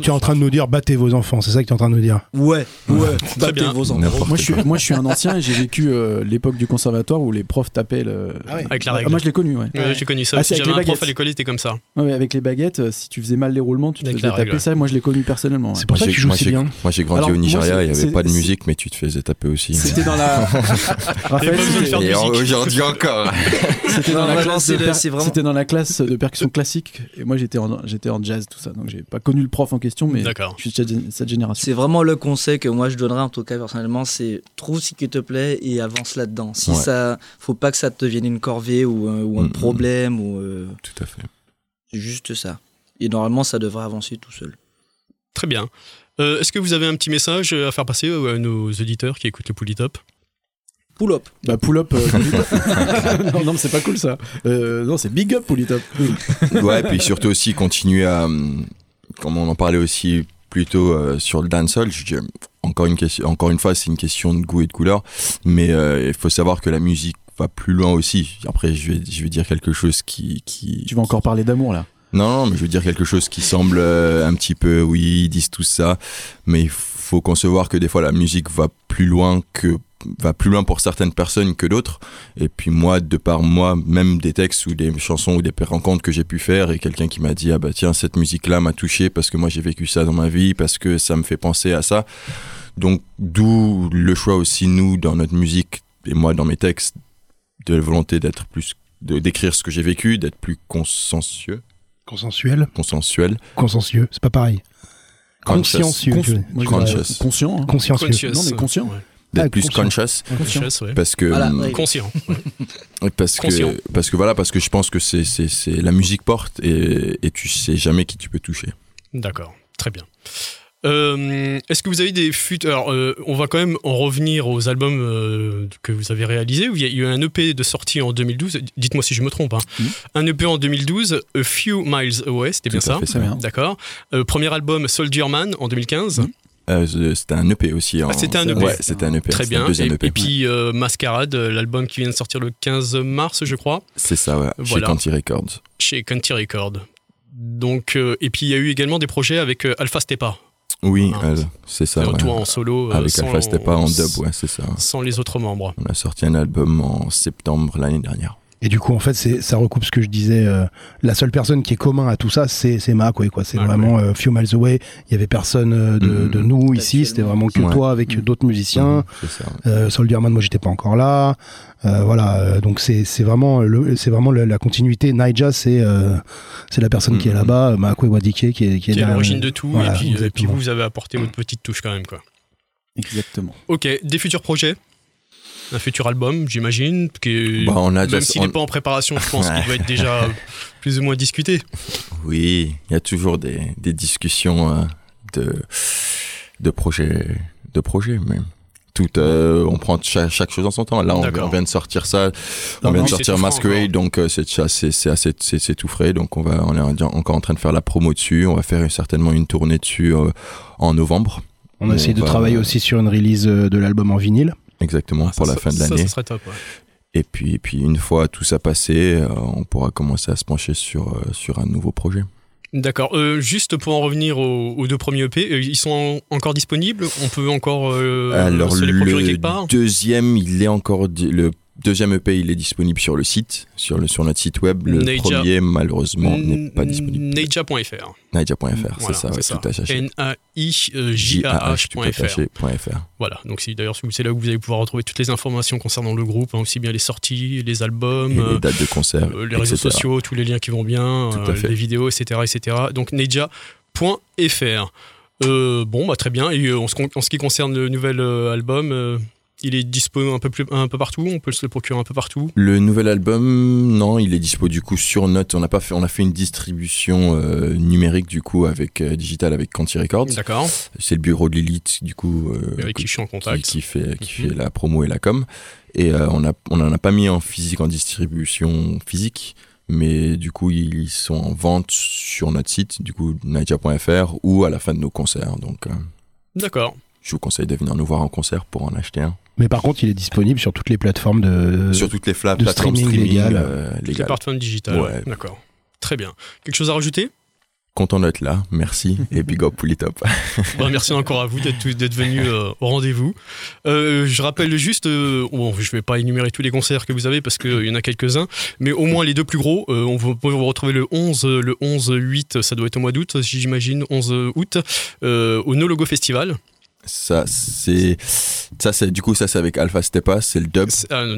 tu es en train de nous dire battez vos enfants, c'est ça que tu es en train de nous dire? Ouais, ouais, battez bien. vos enfants. Moi je, suis, moi, je suis un ancien et j'ai vécu euh, l'époque du conservatoire où les profs tapaient le. Ah ouais. Avec la Ah, règle. moi je l'ai connu, ouais. Ouais, J'ai connu ça Ah, avec J'avais les un prof baguettes. à l'école, il était comme ça. Ouais, avec les baguettes, euh, si tu faisais mal les roulements, tu te faisais taper règle. ça. Moi je l'ai connu personnellement. ouais. C'est pour ça que joues moi, si j'ai- bien. Moi, j'ai grandi Alors, au moi, Nigeria, il n'y avait pas de musique, mais tu te faisais taper aussi. C'était dans la. <laughs> C'était- Et aujourd'hui encore. c'était dans, la classe de c'était percussion classique et moi j'étais en, j'étais en jazz, tout ça. Donc j'ai pas connu le prof en question, mais D'accord. je suis de cette, génération. C'est vraiment le conseil que moi je donnerais en tout cas personnellement, c'est trouve ce qui te plaît et avance là-dedans. Si Ouais. ça, faut pas que ça te devienne une corvée ou un, ou un Mm, mm. problème ou euh, Tout à fait. c'est juste ça. Et normalement ça devrait avancer tout seul. Très bien. Euh, Est-ce que vous avez un petit message à faire passer euh, à nos auditeurs qui écoutent le Polytop? Pull up. Bah pull up. euh, <laughs> non, non, mais c'est pas cool ça. Euh, non, c'est big up Polytop. Ouais, puis surtout aussi continuer à, hum, comme on en parlait aussi plus tôt euh, sur le dancehall, je dis, encore une question, encore une fois, c'est une question de goût et de couleur, mais euh, il faut savoir que la musique va plus loin aussi. Après, je vais, je vais dire quelque chose qui, qui, Tu vas encore parler d'amour là. non, non, mais je veux dire quelque chose qui semble euh, un petit peu, oui, ils disent tout ça, mais il faut concevoir que des fois la musique va plus loin que va plus loin pour certaines personnes que d'autres. Et puis moi, de par moi, même des textes ou des chansons ou des rencontres que j'ai pu faire et quelqu'un qui m'a dit ah bah tiens cette musique là m'a touché parce que moi j'ai vécu ça dans ma vie parce que ça me fait penser à ça. Donc d'où le choix aussi nous dans notre musique et moi dans mes textes de la volonté d'être plus de d'écrire ce que j'ai vécu, d'être plus consensueux, Consensuel, consensuel. consensueux, c'est pas pareil. Consciencieux. Je Conscious. conscient. hein. Consciencieux. Non, mais conscient. Ouais. d'être Ah, plus conscient. conscious Conscious, ouais. parce que Voilà, ouais. Conscient. <laughs> parce Conscient. que parce que voilà parce que je pense que c'est c'est c'est la musique porte et et tu sais jamais qui tu peux toucher D'accord, très bien. Euh, Est-ce que vous avez des futurs Alors, euh, on va quand même en revenir aux albums euh, que vous avez réalisés. Il y a eu un EP de sortie en 2012. Dites-moi si je me trompe. hein. Mhm. Un EP en 2012, A Few Miles Away, c'était bien ça bien. D'accord. Premier album Soldier Man en 2015. Mhm. Euh, c'était un EP aussi en- Ah, c'était un EP. ouais c'était un EP Très bien. deuxième Et, EP et puis euh, Mascarade, l'album qui vient de sortir le 15 mars, je crois, c'est ça ouais Voilà. chez Canty Records chez Country Record. Donc, euh, et puis il y a eu également des projets avec Alpha Stepa. Oui euh, c'est ça ouais. Toi en solo. euh, avec Alpha en dub ouais c'est ça Sans les autres membres. on a sorti un album en septembre l'année dernière Et du coup, en fait, c'est, ça recoupe ce que je disais. euh, la seule personne qui est commun à tout ça, c'est, c'est quoi. C'est vraiment euh, Few Miles Away. Il y avait personne euh, de, Mhm. de nous ici. C'était vraiment que Ouais. toi avec d'autres musiciens. Ça ouais. Euh, Soldier Man, moi, j'étais pas encore là. Euh, voilà. euh, donc c'est, c'est vraiment, le, c'est vraiment la continuité. Naija, c'est, euh, c'est la personne qui est Mhm. là-bas. Makwe Wadike, qui est, qui est, Qui est là- l'origine de tout. voilà, et, puis, et puis vous, vous avez apporté votre petite touche quand même. Quoi. Exactement. Ok, des futurs projets? Un futur album, j'imagine, qui est- Bah, on a même s'il on- n'est pas en préparation, je pense <laughs> qu'il va être déjà plus ou moins discuté. oui il y a toujours des des discussions euh, de de projets de projets mais tout euh, on prend chaque, chaque chose en son temps. Là on, vient de sortir ça. Non, on vient non, de sortir Masquerade donc euh, c'est assez c'est tout frais. Donc on va on est encore en train de faire la promo dessus. On va faire certainement une tournée dessus euh, en novembre. On a essayé de va- travailler aussi sur une release de l'album en vinyle. Exactement, Ah, ça, pour la fin de l'année. Ça serait top. ouais. Et puis, et puis une fois tout ça passé, euh, on pourra commencer à se pencher sur, euh, sur un nouveau projet. D'accord. Euh, juste pour en revenir aux, aux deux premiers EP, ils sont en- encore disponibles? On peut encore Alors se les procurer le quelque part? deuxième, il est encore le deuxième EP, il est disponible sur le site, sur le sur notre site web. Le premier, malheureusement, n'est pas disponible. Neija.fr. Naija.fr, c'est Voilà, ça, ouais, c'est tout attaché. N-A-I-J-A-H.fr. Voilà, donc c'est d'ailleurs c'est là où vous allez pouvoir retrouver toutes les informations concernant le groupe, hein, aussi bien les sorties, les albums, Et euh, les dates de concert, euh, les réseaux etc. sociaux, tous les liens qui vont bien, Tout à euh, fait. les vidéos, etc. etc. Donc neja.fr. Euh, bon, bah, très bien. Et euh, en, ce, con- en ce qui concerne le nouvel euh, album, euh, il est dispo un peu, plus, un peu partout On peut se le procurer un peu partout Le nouvel album, non, il est dispo du coup sur Note. On a pas fait, on a fait une distribution euh, numérique du coup avec euh, digital avec Canty Records. D'accord. C'est le bureau de l'élite du coup euh, Avec qui je suis en contact. qui fait qui Mhm. fait la promo et la com. Et euh, on a on en a pas mis en physique en distribution physique, mais du coup ils sont en vente sur notre site du coup naija.fr ou à la fin de nos concerts. Donc euh, D'accord. je vous conseille de venir nous voir en concert pour en acheter un. Mais par contre, il est disponible sur toutes les plateformes de. sur toutes les fla- de plateformes streaming streaming, légal. euh, Les légales. plateformes digitales. Ouais. D'accord. Très bien. Quelque chose à rajouter? Content d'être là, merci et big up pour les top. <laughs> Bon, merci encore à vous d'être d'être venu euh, au rendez-vous. Euh, je rappelle juste, euh, bon, je vais pas énumérer tous les concerts que vous avez parce qu'il y en a quelques-uns, mais au moins les deux plus gros. Euh, on vous- peut vous retrouver le 11, euh, le 11 8, ça doit être au mois d'août, j'imagine, 11 août, euh, au No Logo Festival. Ça c'est ça c'est du coup ça c'est avec Alpha Stepa, c'est le dub.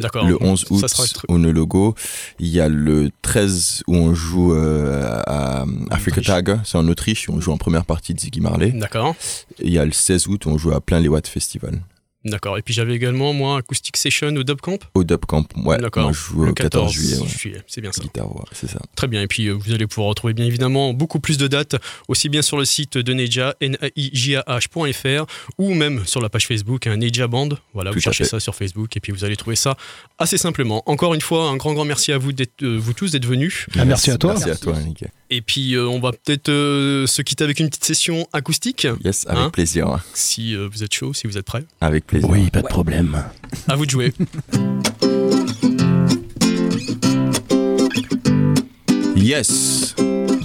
D'accord. Le 11 août au No Logo. Il y a le 13 où on joue euh, à Africa. Tag, c'est en Autriche, où on joue en première partie de Ziggy Marley. D'accord. Il y a le 16 août où on joue à plein les Watts Festival. D'accord. Et puis j'avais également, moi, Acoustic Session au Dub Camp. Au Dub Camp, ouais, D'accord. moi je joue le au 14 juillet. ouais. C'est bien ça. Guitare, ouais, c'est ça. Très bien, et puis euh, vous allez pouvoir retrouver bien évidemment beaucoup plus de dates, aussi bien sur le site de Neja, naijah.fr, ou même sur la page Facebook, un Neja Band. Voilà, Tout vous cherchez fait. ça sur Facebook, et puis vous allez trouver ça assez simplement. Encore une fois, un grand, grand merci à vous, d'être, euh, vous tous d'être venus. Ah, merci à toi. Merci à toi, Nick. Et puis euh, on va peut-être euh, se quitter avec une petite session acoustique, Yes, avec Hein plaisir. hein. si euh, vous êtes chaud, si vous êtes prêts. Avec plaisir. Oui, pas de problème. À vous de jouer. Yes,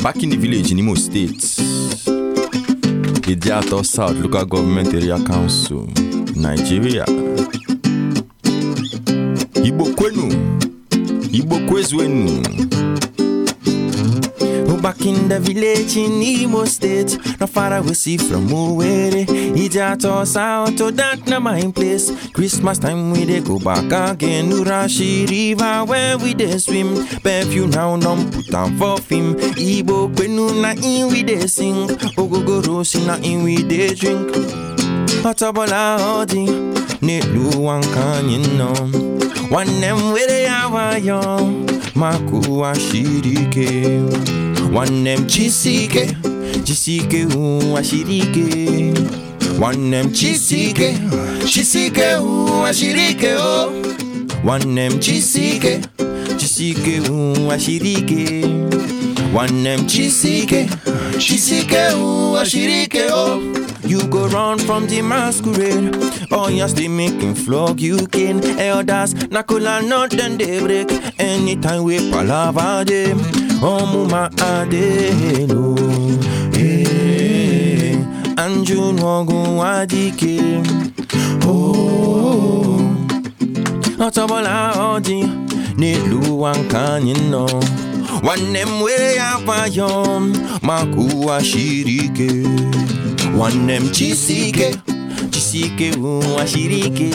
back in the village in Imo State. Idiato South Local Government Area Council, Nigeria. Igbo kwenu, kwezwenu. Back in the village in Imo State, not far away see from Owerri. Idiato South, to that na my place. Christmas time we dey go back again. Urashi River where we dey swim. Perfume now don't put am for film. Igbo kwenu na in we dey sing. Ogogoro si na in we dey drink. Ọtọbọla ọdị n'elu ụwa nke anyị nọ nwanne m were ya nwayọ maka ụwa siri ike one mchizike jisike uwashirike One mchizike jisike uwashirike oh. One mchizike jisike uwashirike One mchizike jisike uwashirike oh. You go run from the masquerade. Oh, yes, they still making flog. You can elders, Nakula, not then they break. Anytime we palaver them ọmụma adịghị n'ohe eh, anjụ n'ọgụ nwa dike ọtọbọla oh, ọ dị n'elu ụwa nke anyị nọ nwanne m wee ya kwayọ maka ụwa shiri ike nwanne m chisike chisike ụwa shiri ike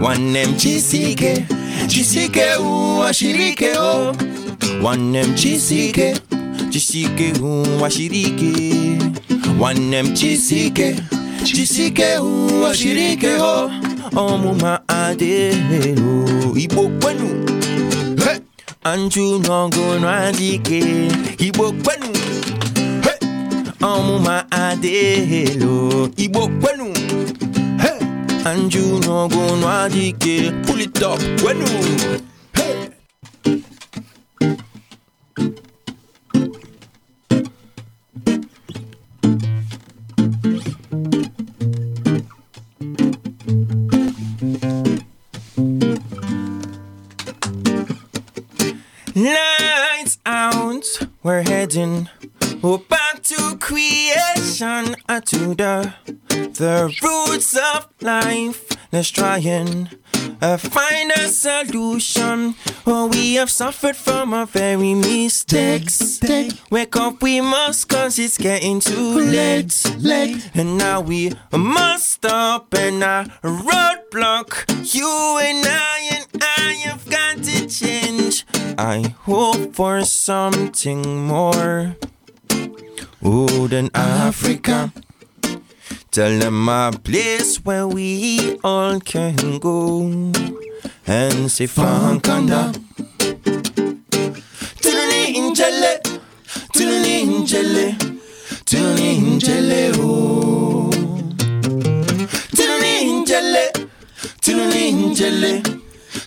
nwanne m chisike chisike ụwa shiri ike o oh. One Wanem chisike, chisike washiriki. Wanem chisike, chisike washiriki ho. Omuma adelo ibo kwenu. Anju nongo nwandike ibo kwenu. Omuma adelo ibo kwenu. Anju nongo nwandike pull it up kwenu. we're heading oh, back to creation, uh, to the the roots of life. Let's try and uh, find a solution. Oh, we have suffered from our very mistakes. Wake up, we must, cause it's getting too late. And now we must stop and a roadblock. You and I and I have got to change. I hope for something more. Than Africa. Tell them a place where we all can go and say Fankanda. Tuluni injele, tuluni injele, tuluni injele oh. Tuluni injele, tuluni injele,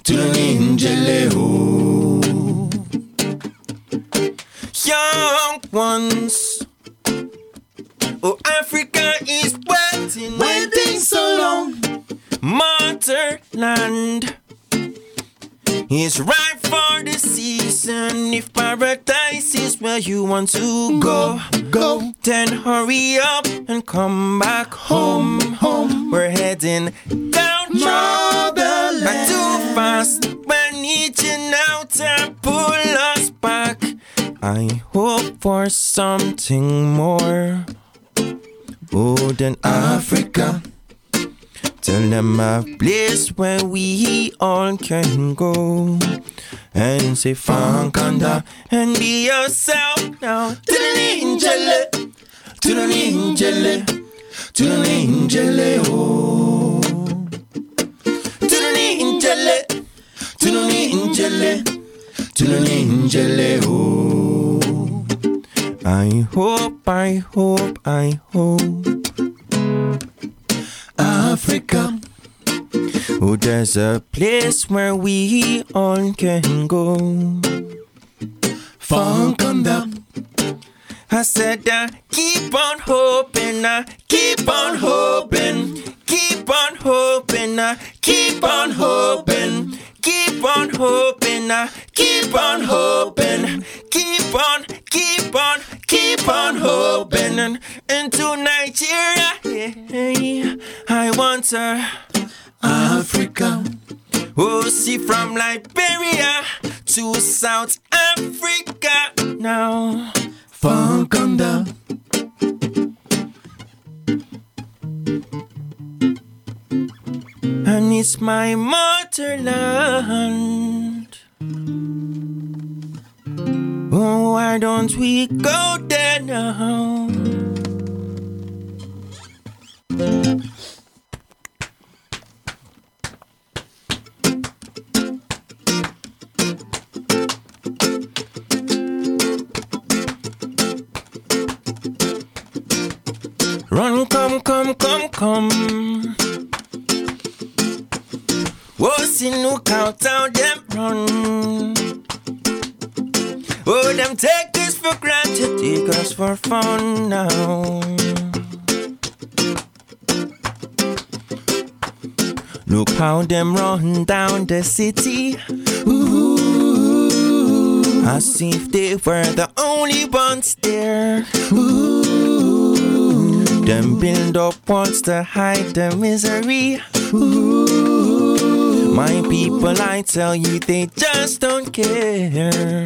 tuluni injele oh. Young ones. Oh, Africa is waiting, waiting so long. Motherland is right for the season. If paradise is where you want to go, go. Then hurry up and come back home. Home. We're heading down trouble. Not too fast. We need you now to pull us back. I hope for something more. Oh, than Africa. Tell them a place where we all can go and say Fankanda and be yourself now. To the angel, to the angel, to the angel, oh. To the angel, to the angel, oh. I hope, I hope, I hope. Africa. Oh, there's a place where we all can go. Funkanda. I said, I keep on hoping, I keep on hoping, keep on hoping, uh, keep on hoping, keep on hoping, I keep on hoping, keep on, keep on, keep on hoping. Into Nigeria, I want her, Africa. Oh, see from Liberia to South Africa now. Funkanda. And it's my motherland. Oh, why don't we go there now? Fun now. Look how them run down the city. Ooh, as if they were the only ones there. Ooh, them build up walls to hide the misery. Ooh, my people, I tell you, they just don't care.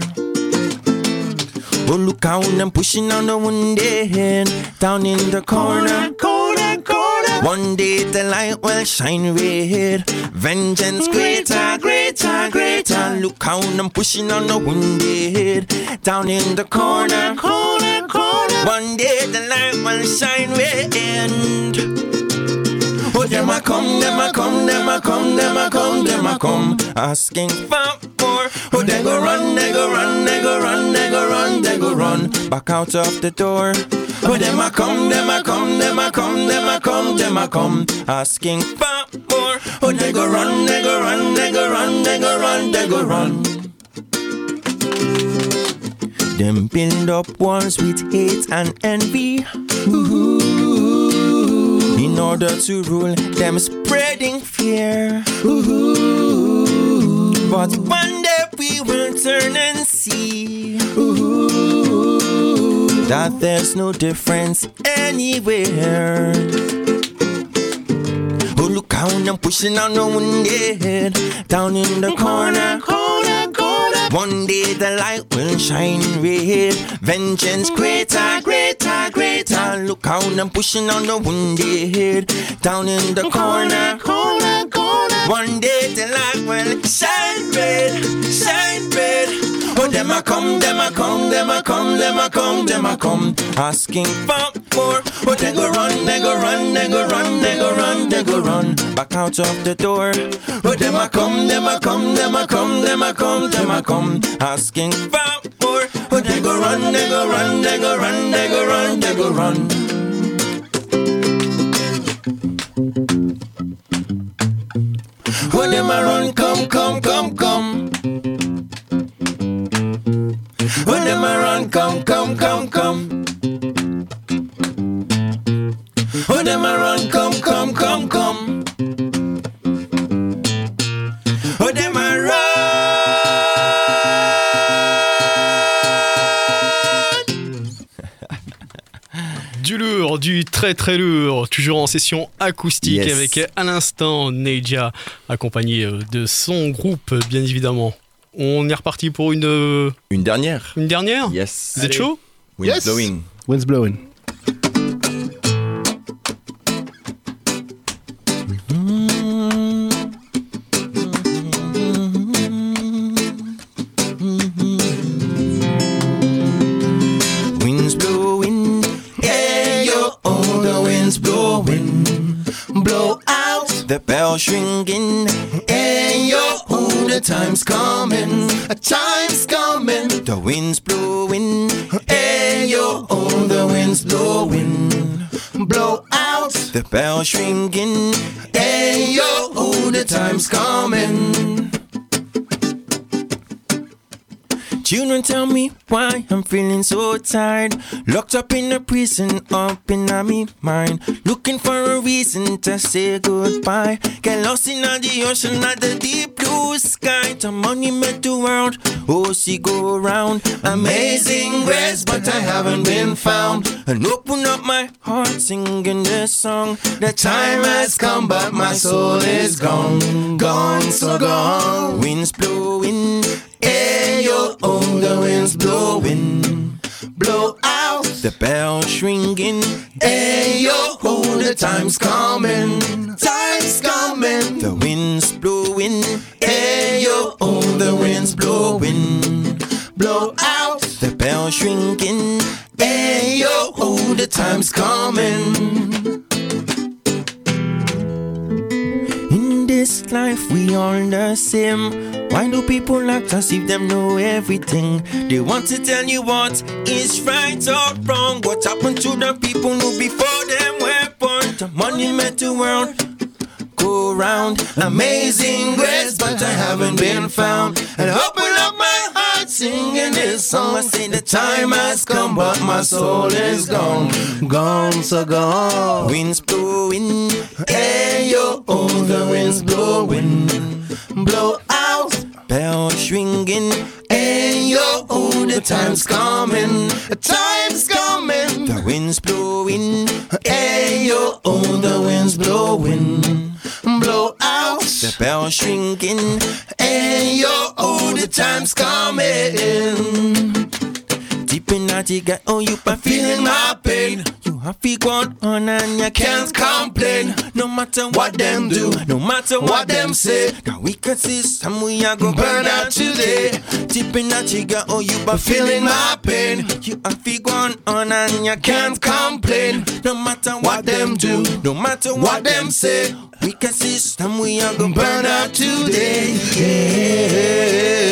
Oh, look how them pushing on the wounded down in the corner, corner, corner. One day the light will shine red. Vengeance greater, greater, greater. Look how them pushing on the wounded down in the corner, corner, corner. One day the light will shine red. Oh, them a come, them a come, them a come, them a come, them a come, asking for more. Oh, they go run, they go run, they go run, they go run, they go run, back out of the door. Oh, them a come, them a come, them a come, them a come, them a come, asking for more. Oh, they go run, they go run, they go run, they go run, they go run. Them build up walls with hate and envy. Ooh, order to rule, them spreading fear. Ooh, but one day we will turn and see. Ooh, that there's no difference anywhere. Oh, look how pushing on the wounded down in the corner. corner, corner. One day the light will shine red. Vengeance greater, greater, greater. Look how I'm pushing on the wounded head down in the corner. corner, corner. One day the light will shine red, shine them a come, them a come, them a come, them a come, them a come, asking for more. Oh, they go run, they go run, they go run, they go run, they go run back out of the door. Oh, them a come, them a come, them a come, them a come, them a come, asking for more. Oh, they go run, they go run, they go run, they go run, they go run. Oh, them a run, come, come, come, come. When them a run, come, come, come, come. When them a run, come, come, come, come. When them a run. Du lourd, du très très lourd, toujours en session acoustique Yes. avec à l'instant Neja, accompagné euh, de son groupe bien évidemment. On est reparti pour une, euh, Une dernière. une dernière Yes. Vous êtes chaud? Wind Yes. blowing. Wind's blowing. Winds the shrinking, and yo, oh, the time's coming. Children tell me I'm feeling so tired. Locked up in a prison, up in a me mind. Looking for a reason to say goodbye. Get lost in the ocean, at the deep blue sky. Money made the world, oh, see go around. Amazing grace, but I haven't been found. And open up my heart, singing this song. The time has come, but my soul is gone. Gone, so gone. Winds blowing. Hey yo, oh, the wind's blowing, blow out the bell shrinking. Hey yo, oh, the time's coming, time's coming. The wind's blowing. Hey yo, oh, the wind's blowing, blow out the bell shrinking. Hey yo, oh, the time's coming. This life we all the same. Why do people act as if them know everything? They want to tell you what is right or wrong. What happened to the people who before them were born? The money made the world go round. Amazing grace, but I haven't been found. And open up singing this song. I say the time has come, but my soul is gone. Gone, so gone. Winds blowing, hey yo, oh, the wind's blowing. Blow out, bell shrinking, hey yo, oh, the time's coming. The time's coming. The wind's blowing, hey yo, oh, the wind's blowing blowouts. The bell shrinking, and your older time's coming. That you got, oh, you been feeling my pain. You happy going on and you can't complain. No matter what them do, no matter what them say. Now we can see some we are gonna burn out today. That you got, oh, you been feeling my pain. You happy going on and you can't complain. No matter what them do, no matter what them say. We can see some we are gonna burn out today. Yeah.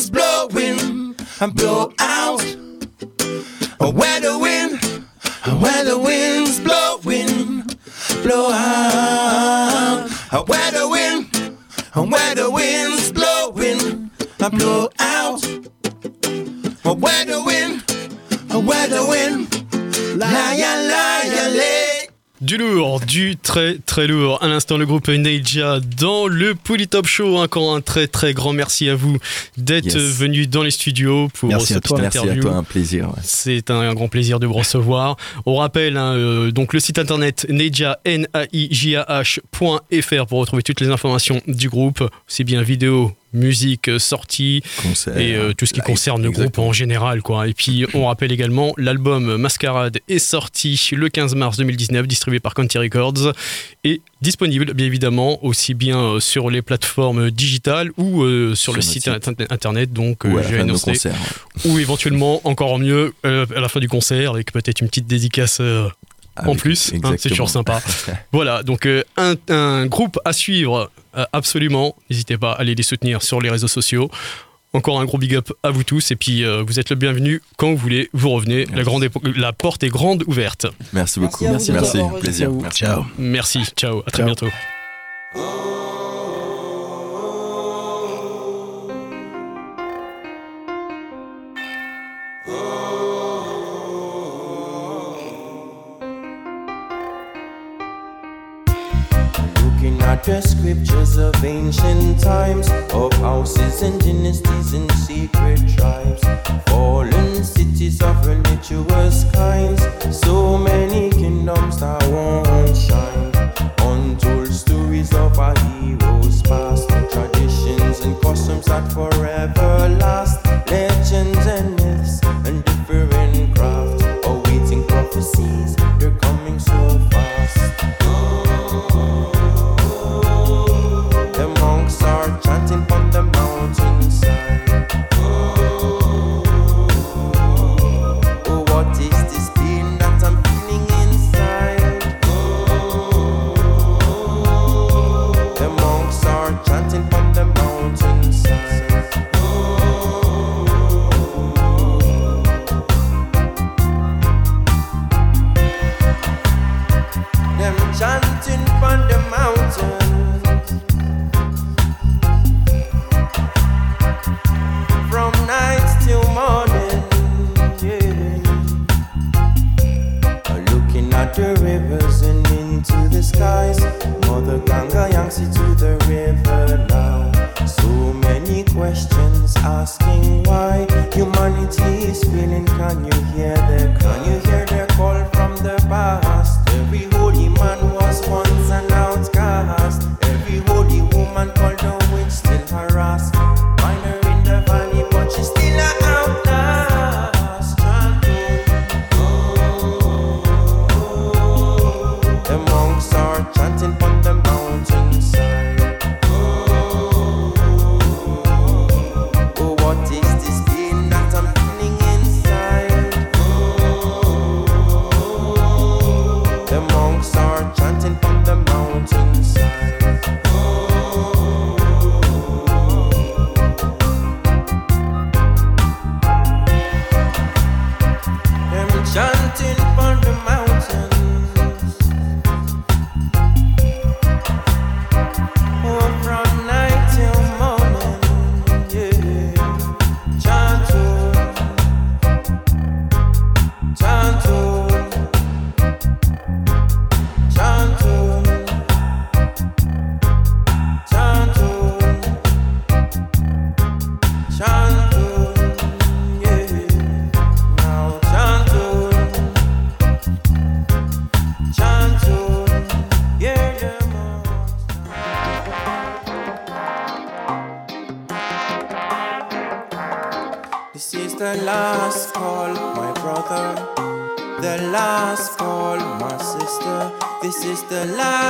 and blow out. Where the wind, where the wind's blowing, blow out. Where the wind, where the wind's blowing, I blow out. Where the wind, where the wind, lie, lie. Du lourd, du très très lourd. À l'instant, le groupe Neija dans le Polytop Show. Encore un très très grand merci à vous d'être Yes. venu dans les studios pour Merci à cette toi. petite Merci à toi, un plaisir. ouais. C'est un grand plaisir de vous recevoir. On rappelle hein, euh, donc le site internet neija, N-A-I-J-A-H.fr pour retrouver toutes les informations du groupe, aussi bien vidéo, musique, euh, sortie Concert. et euh, tout ce qui live, concerne le groupe en général. Quoi. Et puis on rappelle également l'album Mascarade est sorti le 15 mars 2019, distribué par Conti Records et disponible bien évidemment aussi bien euh, sur les plateformes digitales ou euh, sur, Sur le site site. inter- internet. Donc Ou à la fin de ou éventuellement encore mieux euh, à la fin du concert avec peut-être une petite dédicace en Avec- plus, hein, c'est toujours sympa. <laughs> voilà, donc euh, un, un groupe à suivre euh, absolument. N'hésitez pas à aller les soutenir sur les réseaux sociaux. Encore un gros big up à vous tous et puis euh, vous êtes le bienvenu quand vous voulez. Vous revenez, la, grande la porte est grande ouverte. Merci beaucoup. Merci, merci. Plaisir. Merci. Merci. Ciao. Merci, ciao, à très Ciao. bientôt. Looking at scriptures of ancient times, of houses and dynasties and secret tribes, fallen cities of religious kinds, so many kingdoms that won't shine. Untold stories of our heroes past, traditions and customs that forever last, legends and myths and different crafts, awaiting prophecies, they're coming so fast. The mountain side. The skies. Mother Ganga Yangtze to the river now. So many questions asking why humanity is feeling. Can you hear their Can you hear their call from the past? Every holy man was once an outcast. Every holy woman called a witch still alive.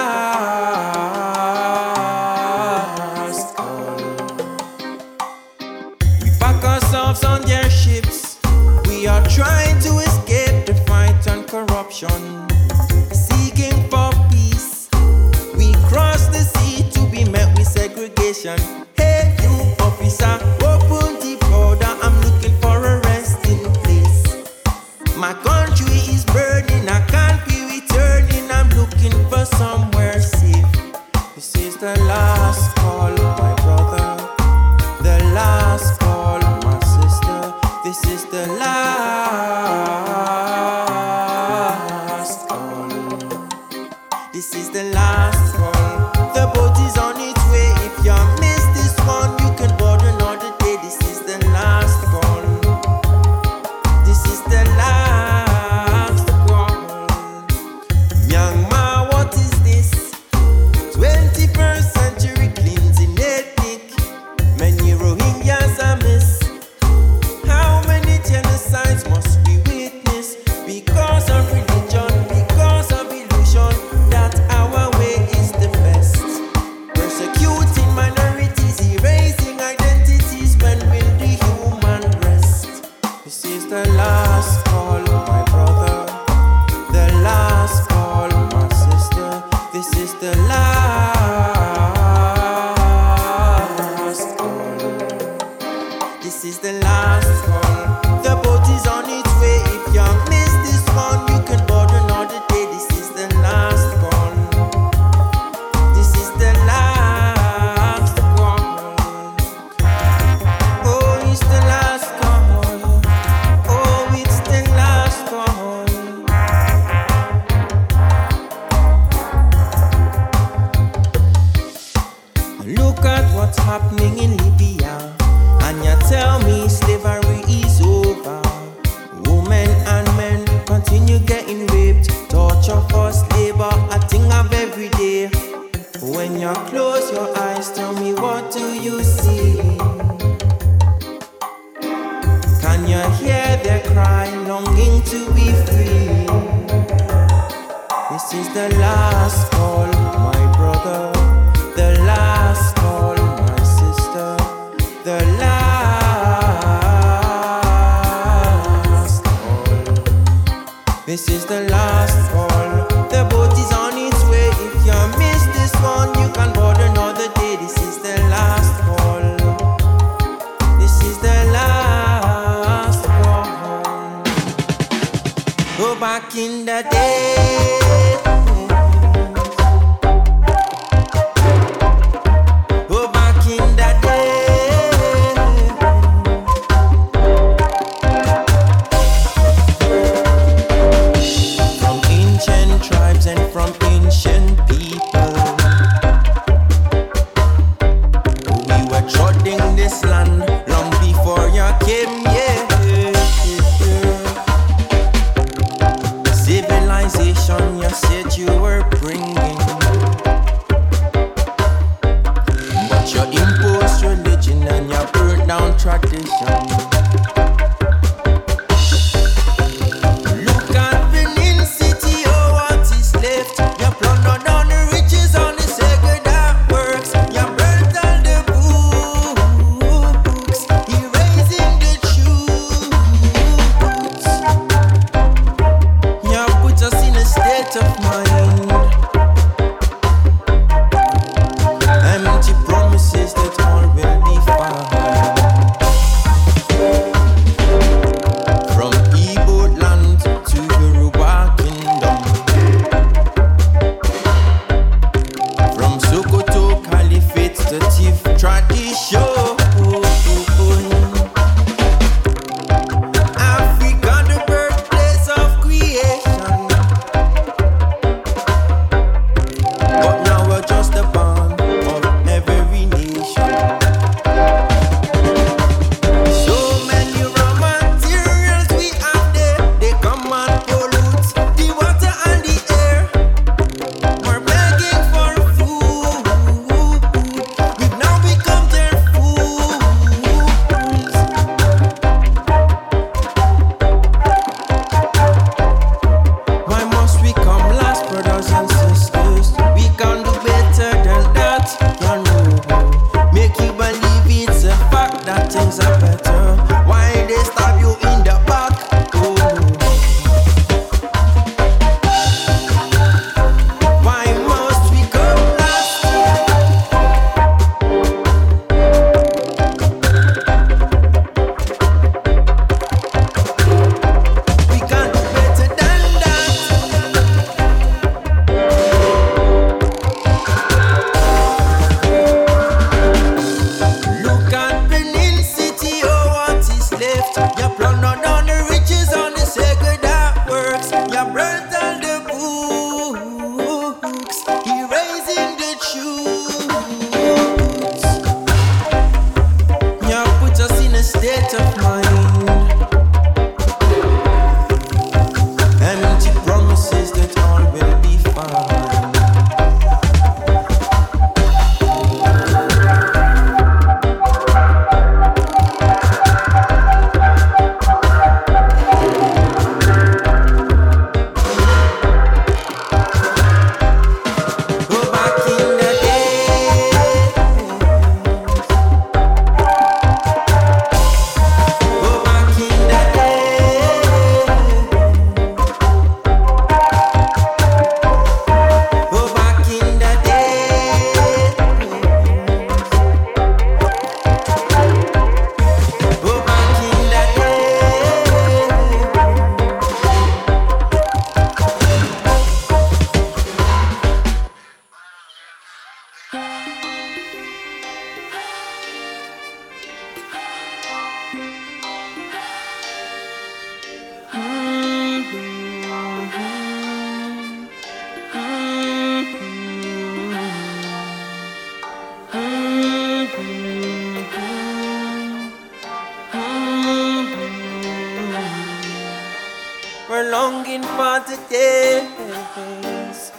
The days,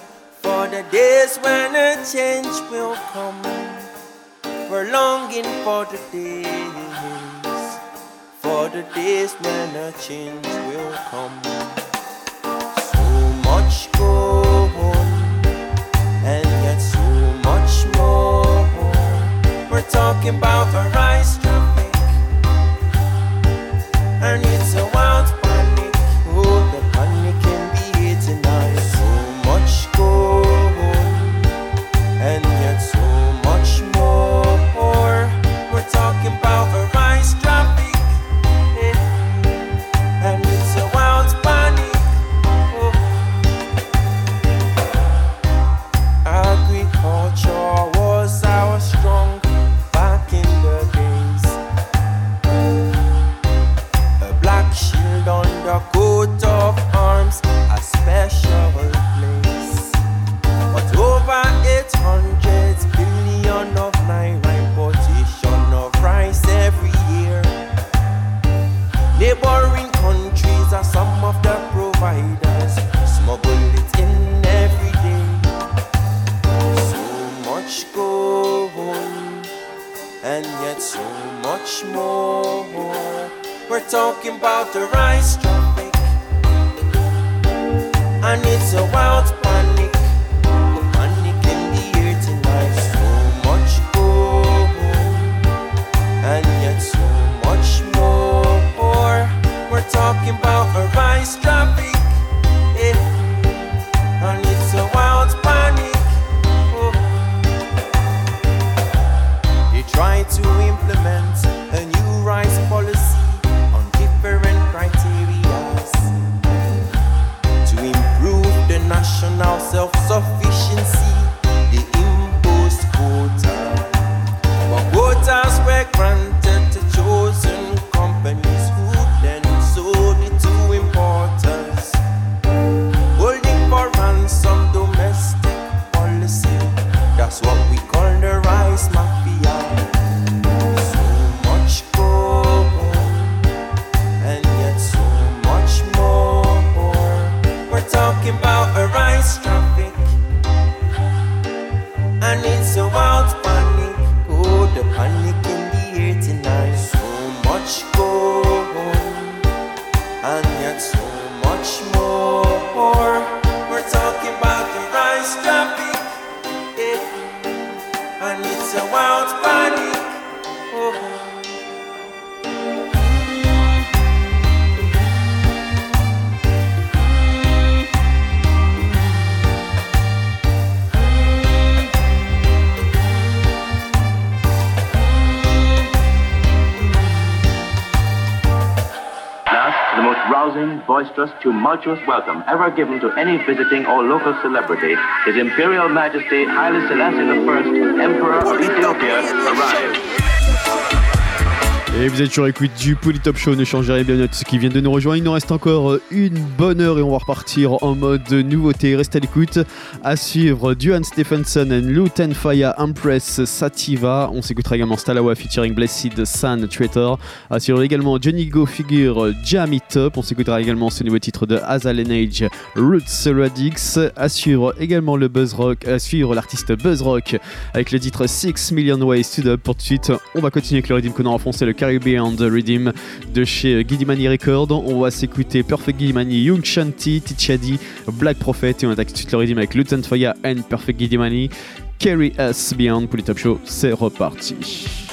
for the days when a change will come. We're longing for the days, for the days when a change will come. So much gone, and yet so much more. We're talking about a rise traffic, and tumultuous welcome ever given to any visiting or local celebrity, His Imperial Majesty Haile Selassie I, Emperor of Ethiopia, arrives. Et vous êtes sur écoute du Polytop Show, ne changez rien bien à ceux qui viennent de nous rejoindre. Il nous reste encore euh, une bonne heure et on va repartir en mode nouveauté. Restez à l'écoute. À suivre Duan Stephenson and Lutan Fire Empress Sativa. On s'écoutera également Stalawa featuring Blessed Sun Traitor. À suivre également Johnny Go Figure Jam It Up. On s'écoutera également ce nouveau titre de Azal Age Roots Radix. À suivre également le Buzz Rock. À suivre l'artiste Buzz Rock avec le titre 6 Million Ways to Dub. Pour tout de suite, on va continuer avec le rythme qu'on a enfoncé, le Caribbean Rhythm de chez Gidimani Records. On va s'écouter Perfect Gidimani, Young Shanti, Tichadi, Black Prophet et on attaque tout de suite le rythme avec Fire and Perfect Gidimani. Carry Us Beyond pour les Top Show, c'est reparti.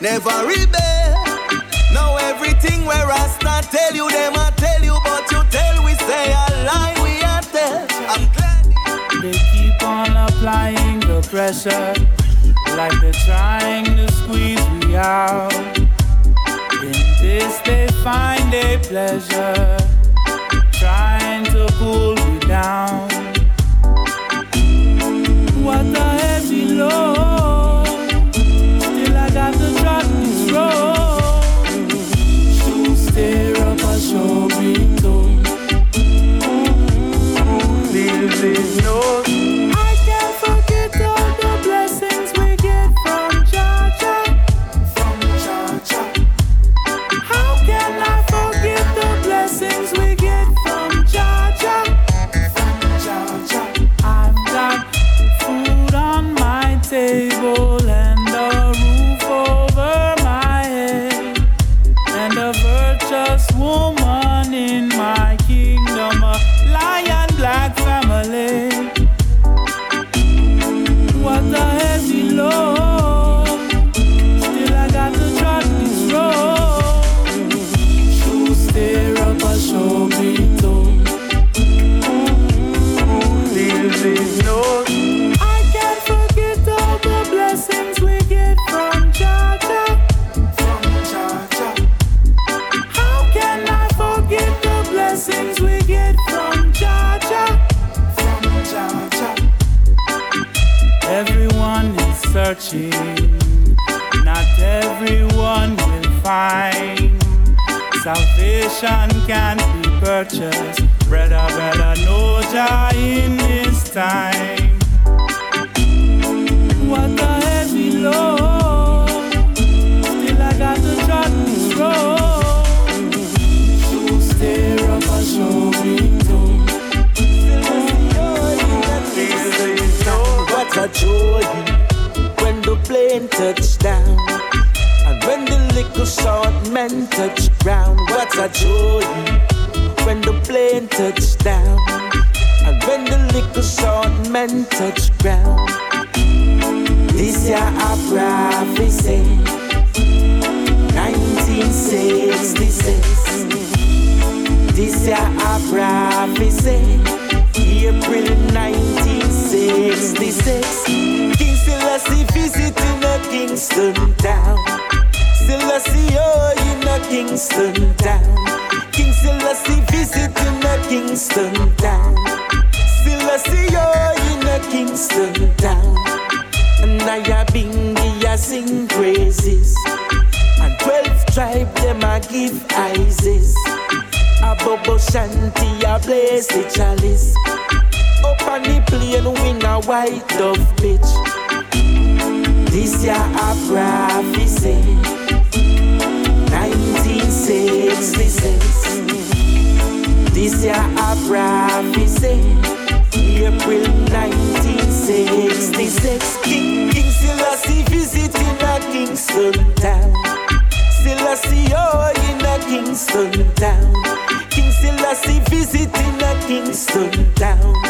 never rebel. Now everything where I start tell you, them I tell you, but you tell we say a lie, we are tell. I'm glad they keep on applying the pressure, like they're trying to squeeze me out. In this they find a pleasure, trying to pull me down. What a heavy load. This year a prophecy. April 1966. King, King Selassie visiting a Kingston town. Selassie oh in a Kingston town. King Selassie visiting a Kingston town.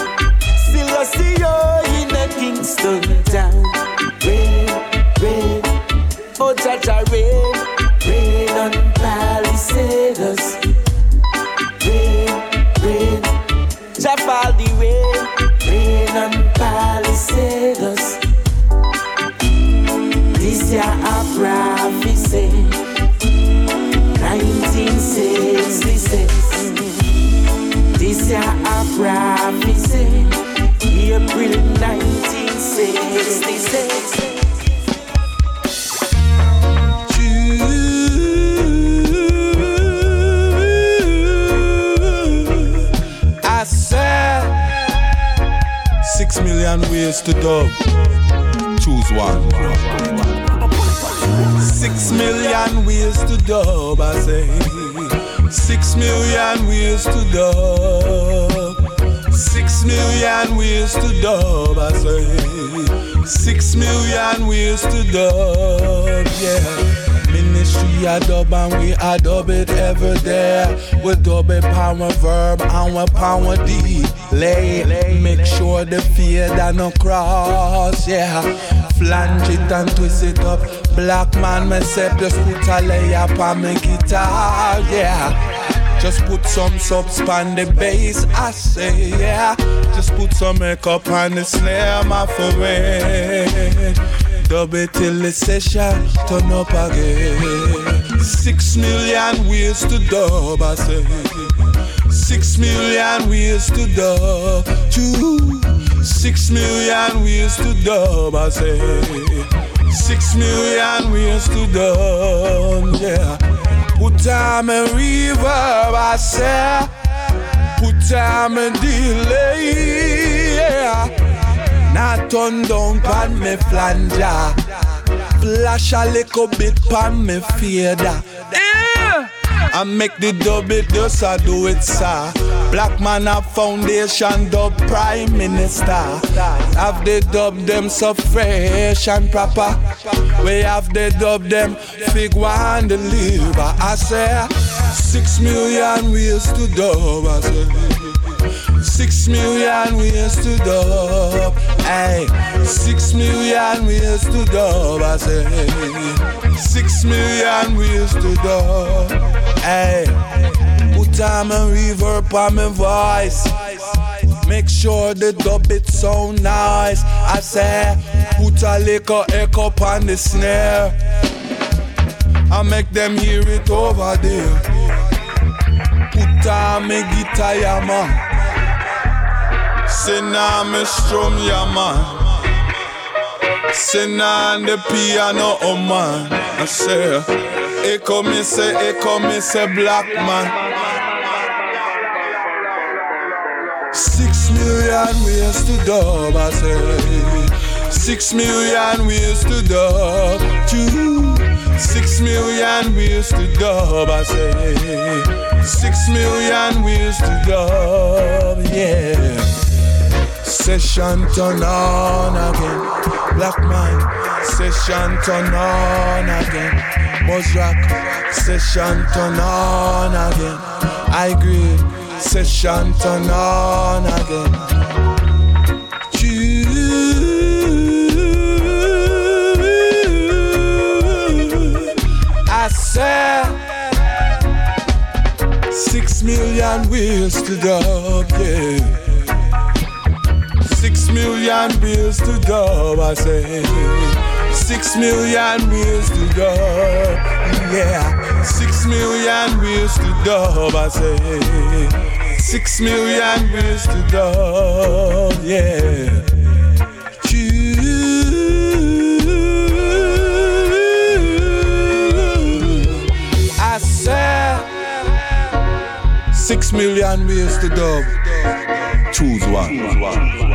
Ways to dub. Choose one. Six million ways to dub. I say six million ways to dub. Six million ways to dub. I say six million ways to dub. Yeah. Ministry a dub and we a dub it ever there. We dub it power verb and we power deed. Lay, make sure the fade and no cross, yeah. Flange it and twist it up. Black man myself just put a layer on my guitar, yeah. Just put some subs on the bass, I say, yeah. Just put some makeup on the snare, my friend. Dub it till the session turn up again. Six million ways to dub, I say. Six million ways to dub. Two. Six million ways to dub, I say. Six million ways to dub, yeah. Put time and reverb, I say. Put time and delay. Now turn down pan me flanger. Flash a little bit pan me fader. Yeah. I make the dub it I do it, sir. Black man a foundation dub prime minister. Have they dub them so fresh and proper. We have they dub them fig one deliver. I say six million ways to dub. I say. Six million ways to dub. Hey, six million ways to dub. I say, six million ways to dub. Hey, put on my reverb on my voice. Make sure the dub it sound nice. I say, put a little echo on the snare. I make them hear it over there. Put on my guitar, yeah, man. Me strum ya man now the piano oh man. I say eh, Echo me say echo me say black man. Six million ways to dub I say. Six million ways to dub Two Six million ways to dub I say. Six million ways to dub Yeah Session turn on again. Black man, session turn on again. Buzz rock, session turn on again. I agree, session turn on again. Six million wheels to dub, yeah. Six million bills to dub, I say. Six million bills to dub, yeah. Six million bills to dub, I say. Six million bills to dub, yeah. Choo. I said six million ways to dub. choose one. I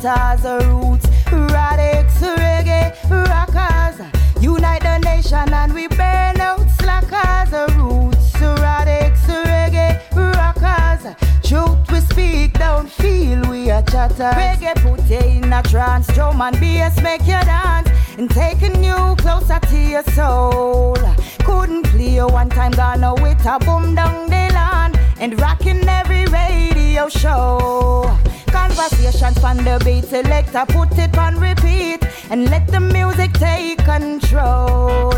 chatters. Roots, erratics, reggae, rockers. Unite the nation and we burn out slackers. Roots, erratics, reggae, rockers. Truth we speak, don't feel we are chatters. Reggae put you in a trance, drum and bass make you dance, and taking you closer to your soul. Couldn't play you one time, gonna with a boom down the land, and rocking every radio show. Conversations from the beat selector, put it on repeat, and let the music take control.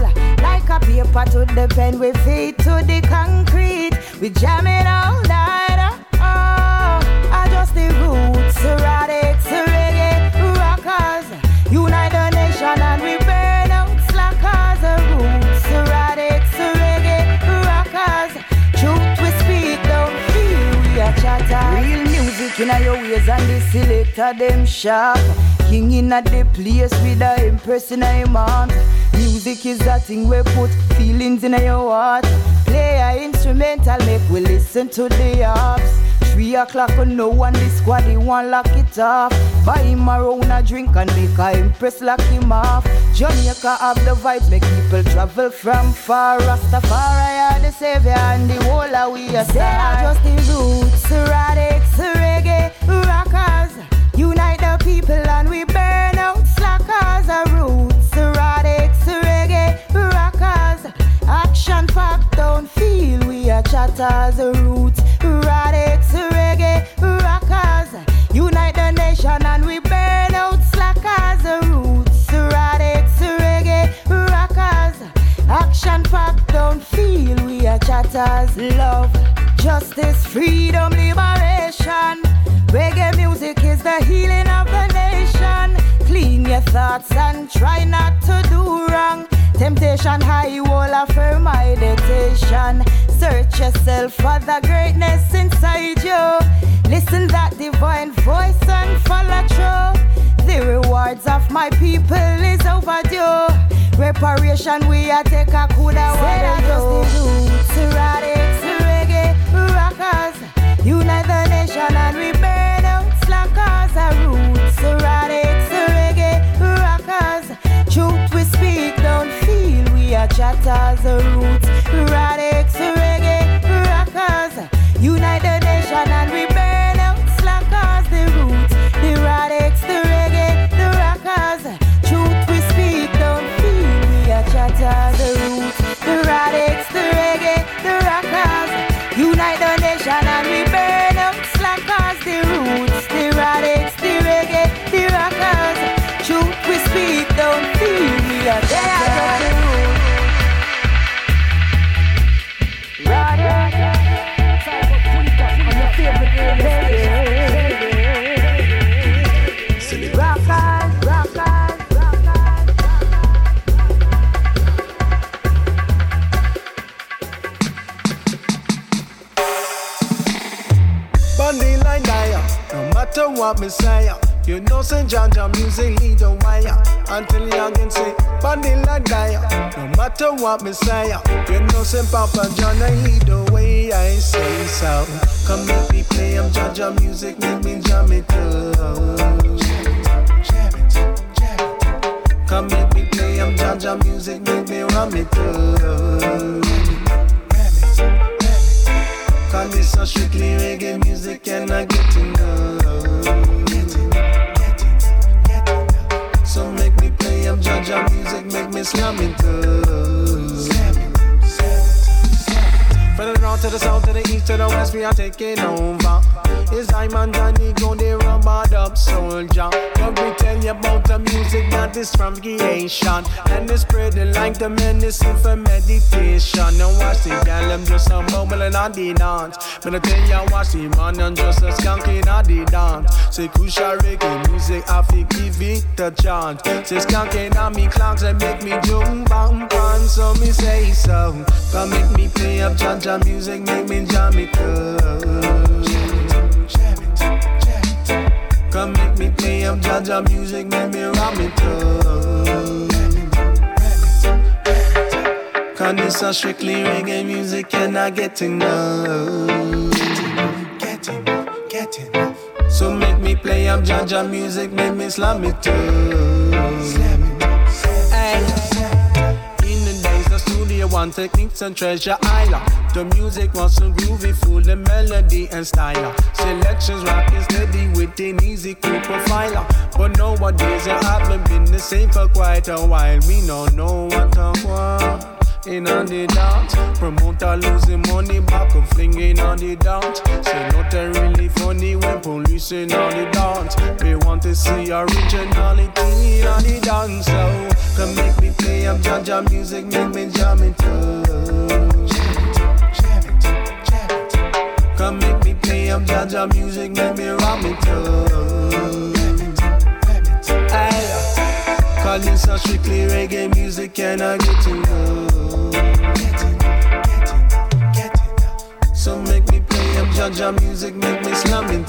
Like a paper to the pen, we feet to the concrete, we jam it all night. Oh, I the roots, erratics, your ways and the selector them sharp. King in a the place with a impress in a arms. Music is that thing we put feelings in your heart. Play a instrumental, make we listen to the harps. Three o'clock on no one, the squad, they want lock it off. Buy him a round a drink and make a impress lock him off. Jamaica have the vibes, make people travel from far. Rastafari are the savior and the whole of we are They are just the roots, chatters. Roots, erratics, reggae, rockers. Unite the nation and we burn out slackers. Roots, erratics, reggae, rockers. Action pack, don't feel we are chatters. Love, justice, freedom, liberation. Reggae music is the healing of the nation. Clean your thoughts and try not to do wrong. Temptation high, wall affirm meditation. Yourself for the greatness inside you. Listen that divine voice and follow through. The rewards of my people is overdue. Reparation we a take a coulda woulda just the roots, reggae, rockers. Unite the nation and we burn out slackers. Matter what me say. You know, St. John John music lead the wire. Until young can say, Bundy like no matter what me say. You know, St. Papa John, I lead the way I say so. Come make me play, I'm John John music, make me jam it up. Come make me play, I'm John John music, make me rum it up. Cause it's so strictly reggae music and I get enough. So Jah music make me slamming too. From the north to the south, to the east, to the west, we are taking over. It's I'm Johnny go the rubbered up soldier. But we tell you about the music that is from creation. And it's spreading like the medicine for meditation. And watch the gal, them just a bubbling on the dance. But I tell you, watch the man, and just a skanking on the dance. Say, Kusha reggae music, I think give it a chance. Say, skanking on me clocks and make me jump, bam, bam. So me say so. Come make me play up Jaja music, make me jam it up. Come make me play up Jaja music, make me ram it up. Cause this is strictly reggae music and I get enough. Get enough, get enough. So make me play up Jaja music, make me. Slam it up. One techniques and treasure island. The music was so groovy, full of melody and style. Selections rocking steady with an easy cool profiler. But nowadays it haven't been the same for quite a while. We know what to want. In on the dance, promoter losing money back up flinging on the dance. Say nothing really funny when police in on the dance. We want to see originality on the dance. So come make me play up Jaja music, make me jam it up. Come make me play up Jaja music, make me ram it up. Call this a strictly reggae music and I get to know. So make me play up Jaja music, make me slam up.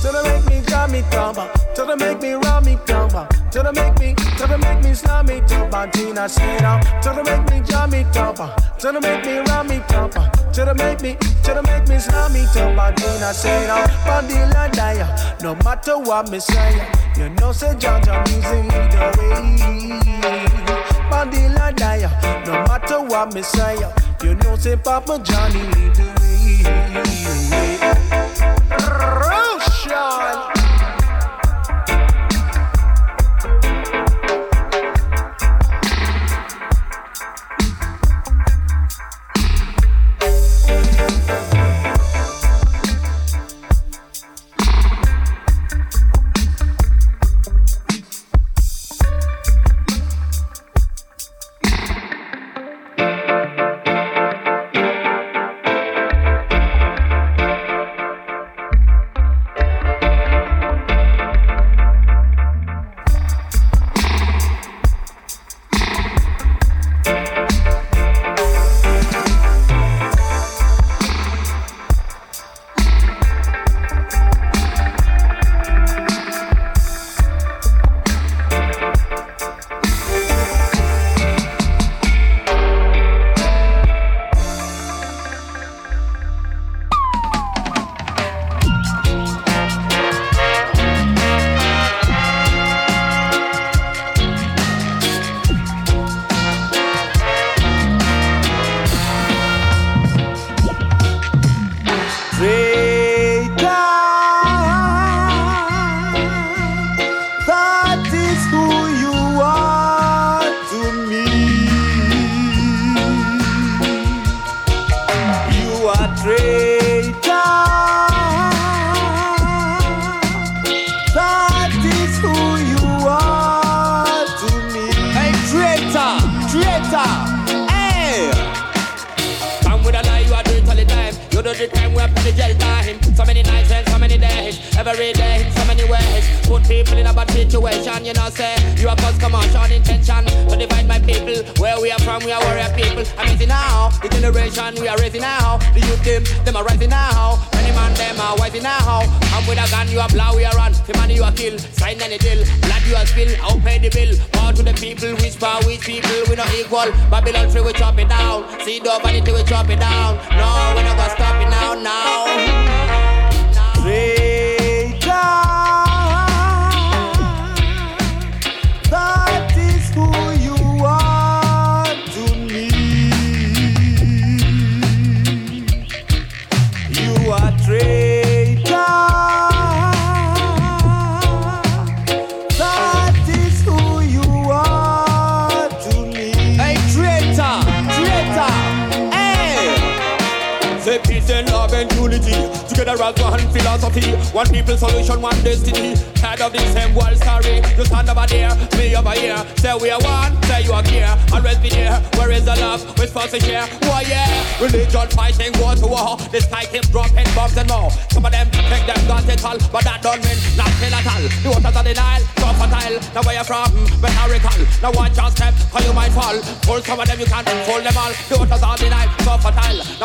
Till they make me jam it up, till they make me ram it up, till they make me, till they make me slam it up, and Tina say now, till they make me jam it up, uh, till they make me ram it up, uh, till they make me, till they make me slam it up, and Tina say now, body like die, no matter what me say, uh, you know say Jaja music the way. Body like die, no matter what me say, you know say Papa Johnny lead the way.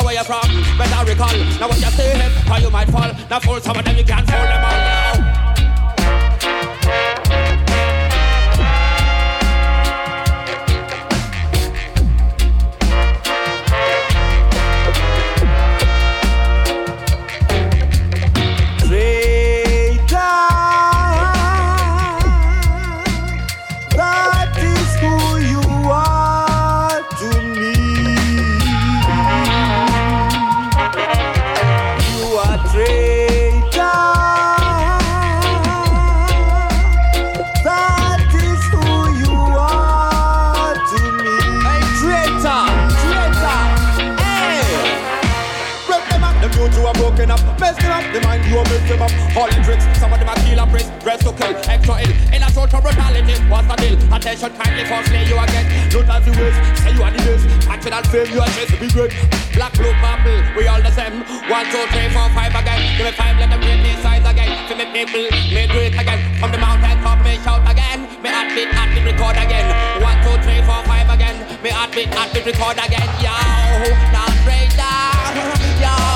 Now where you from? Better recall. Now when you see him, how you might fall. Now pull some of them, you can't pull them all. Now. The tricks, some of them are kill and press. Dress to kill, extra ill. In a sort of brutality, what's the deal? Attention kindly for slay you again. Look at the ways, say you are the best. Passion and fame, you are just to be great. Black, blue, purple, we all the same. One, two, three, four, five again. Give me five, let them read these signs again. For me people, me do it again. From the mountain top, me shout again. Me heartbeat, heartbeat, record again. One, two, three, four, five again. Me heartbeat, heartbeat, record again. Yo, now straight down. Yo,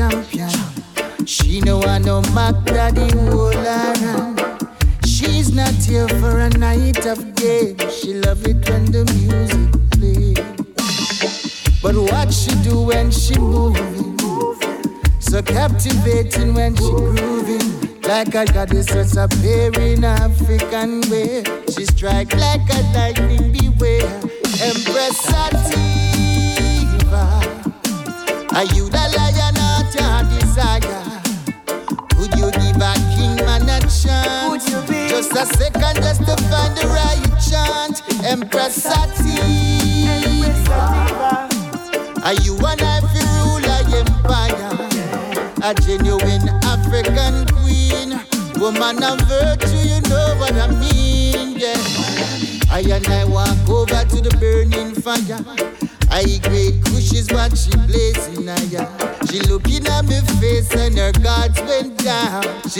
champion. She know I know Mac Daddy hold her. She's not here for a night of game. She love it when the music plays. But what she do when she moving? So captivating when she grooving. Like a goddess that's appearing African way. She strike like a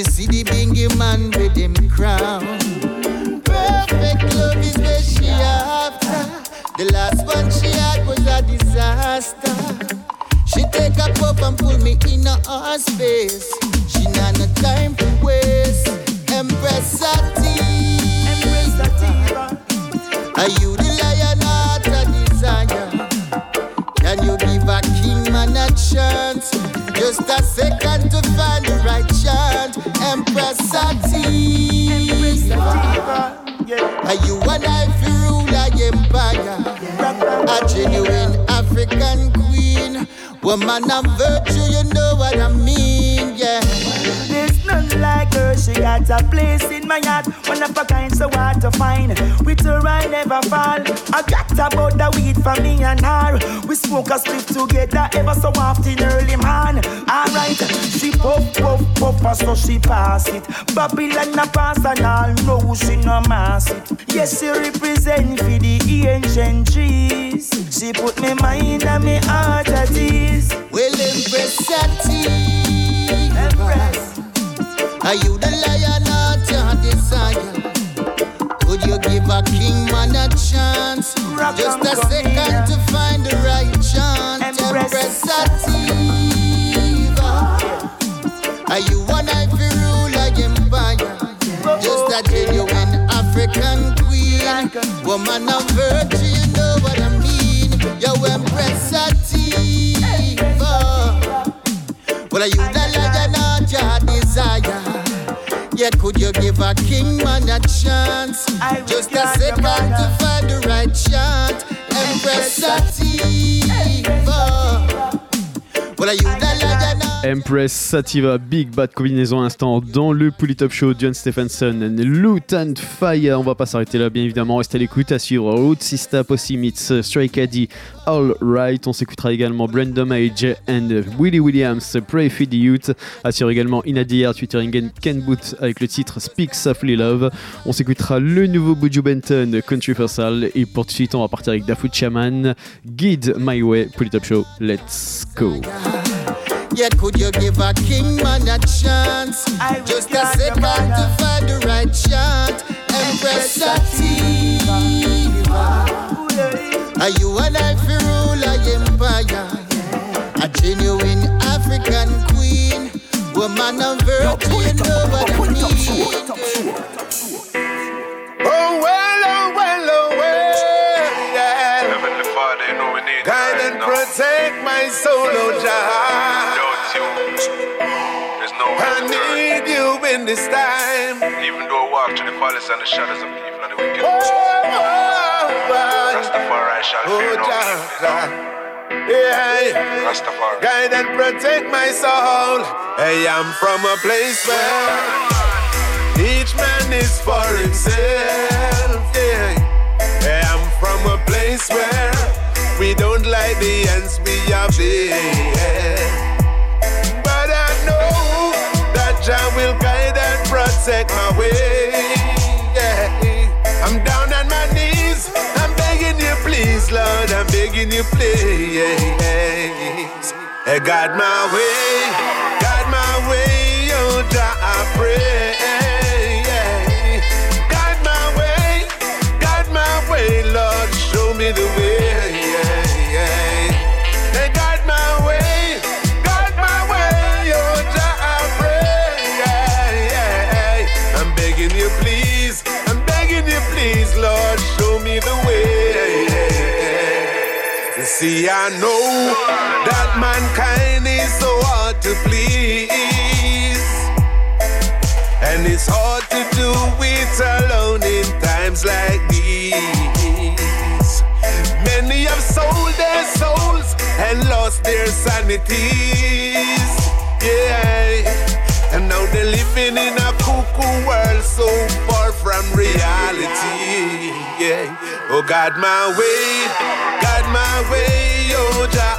She see the give a king man a chance? Just a second to find the right chant. Empress Sativa. Are you an Ivory ruler empire? A genuine African queen. Woman of virtue, you know what I mean, yeah. Like her, she got a place in my heart. One of a kind, so hard to find. With her, I never fall. I got about the weed for me and her. We smoke a split together ever so often early, man. Alright, she puff, puff, and so she pass it. Babylon a pass and all know she no mass it. Yes, she represent for the ancient trees. She put me mind and me heart at ease. Well, Empress Sativa, are you the lion or your desire? Could you give a king man a chance? Just a second to find the right chant. Empress Sativa, are you one eye for rule a empire? Just a genuine African queen, woman of virtue, you know what I mean. Yo, Empress Sativa. Well, are you the lion or your desire? Yeah, could you give a king man a chance? Just a second to find the right chant. Empress Sativa. Empress Sativa, Big Bad combinaison à instant dans le Polytop Show, John Stephenson and Fire. On va pas s'arrêter là, bien évidemment. Restez à l'écoute, à suivre Root Sista Posse meets Stray Caddy, All Right. On s'écoutera également Brandon Mage and Willie Williams, Pray Feed the Youth. Suivre également Inadia, featuring Ken Booth avec le titre Speak Softly Love. On s'écoutera le nouveau Buju Benton, Country Versal. Et pour tout de suite, on va partir avec Dafoot Shaman, Guide My Way, Polytop Show. Let's go. Yeah, could you give a king man a chance? Just a second to find the right chant. Empress Sativa. Are you an eye for rule a empire? A genuine African queen. Woman of virtue, you know what I mean. Oh well, oh well, oh well, yeah. Heavenly Father, you know we need Guide and protect my soul, oh Jah. In this time. Even though I walk through the valleys and the shadows of evil and the wicked, Oh, oh, oh, oh, oh, Rastafari shall oh, fear no evil. Yeah, Rastafari. guide and protect my soul. I am from a place where each man is for himself. Yeah, I am from a place where we don't like the ends we have been. But I know that Jah will guide protect my way. Yeah. I'm down on my knees. I'm begging you, please, Lord. I'm begging you, please. I got my way, got my way, oh Jah, I pray. Got my way, got my way, Lord, show me the way. See, I know that mankind is so hard to please, and it's hard to do it alone in times like these. Many have sold their souls and lost their sanities. Yeah. And now they're living in a cuckoo world so far from reality. Yeah. Oh God, my way, God, my way, oh Jah,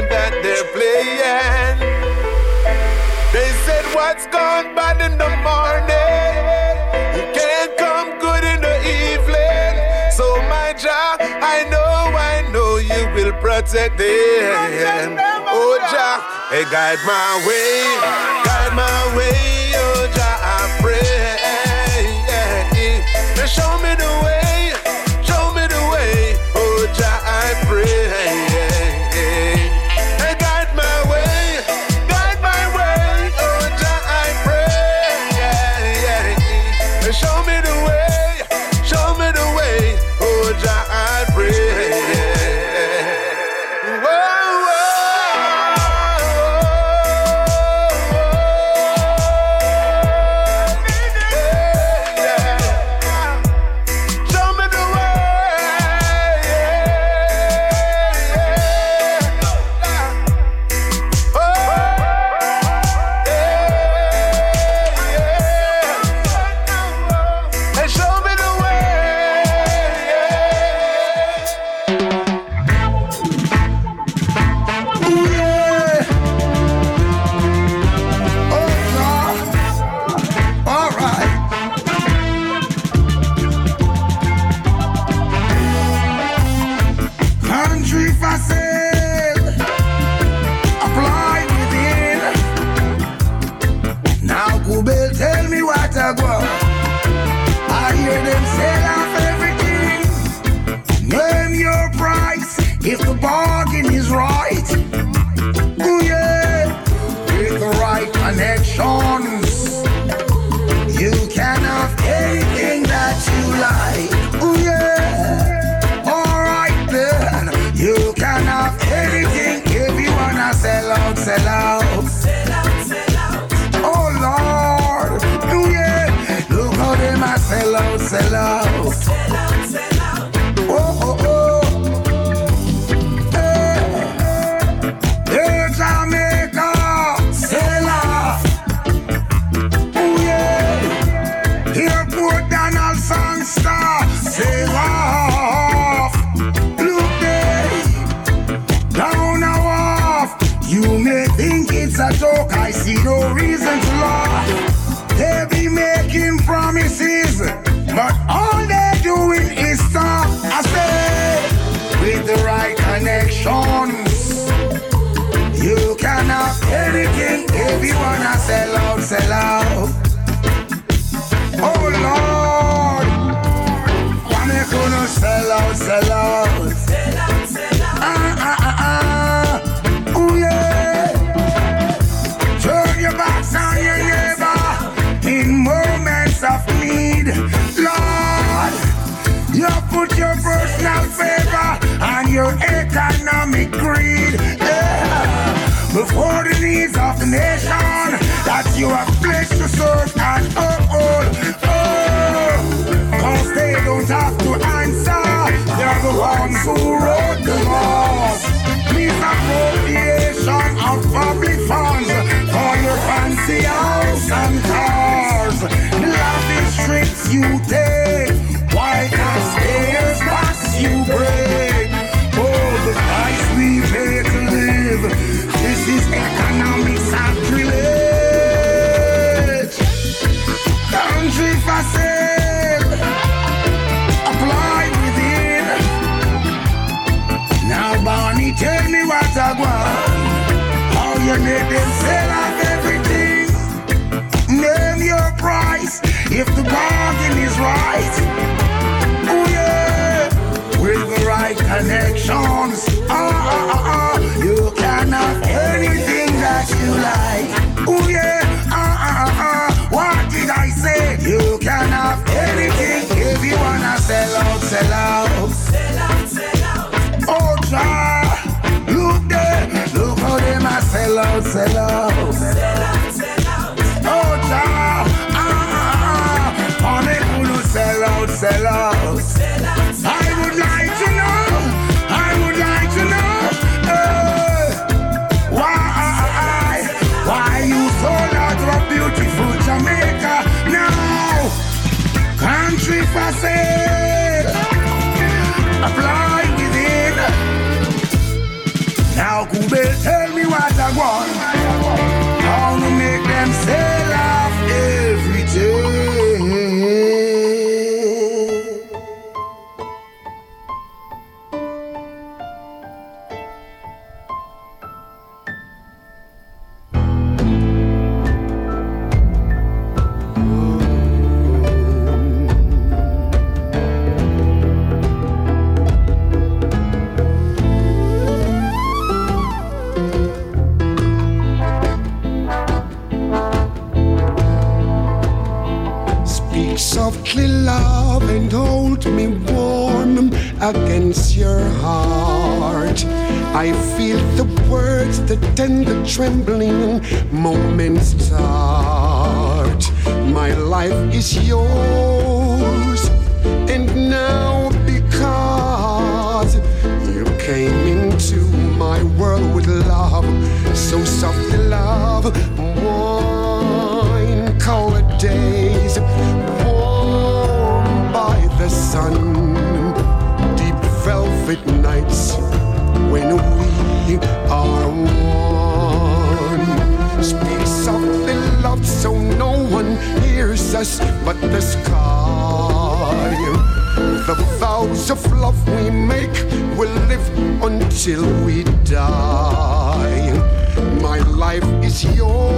game that they're playing. They said what's gone bad in the morning, it can't come good in the evening. So my job, I know, I know you will protect them. Oh, oh Jah, hey guide my way, guide my way, If you wanna sell out, sell out. Oh Lord, wanna gonna sell out, sell out. Ah ah ah ah. Yeah. Turn your backs on your neighbor in moments of need. Lord, you put your personal favor and your economic greed before the needs of the nation that you have pledged to serve and uphold. Oh, cause they don't have to answer. They're the ones who wrote the laws. Misappropriation of public funds for your fancy house and cars. Lavish trips you take, why taxpayers tax you break? Want. How you make them sell off everything? Name your price if the bargain is right. Oh yeah, with the right connections. Ah ah ah ah, you can have anything that you like. Oh yeah, ah ah ah ah. What did I say? You can have anything if you wanna sell out, sell out. Sell out. Oh, Jah, ah, ah, ah, how they gonna sell out, sell out. I would like to know, I would like to know, eh, why, why you sold out of beautiful Jamaica now? Country for sale, apply within. Now, Google, tell I feel the words, the trembling moments start. My life is yours, and now because you came into my world with love, so softly, love, wine colored days, warm by the sun, deep velvet nights when we are one. Speak softly, love, so no one hears us but the sky. The vows of love we make will live until we die. My life is yours,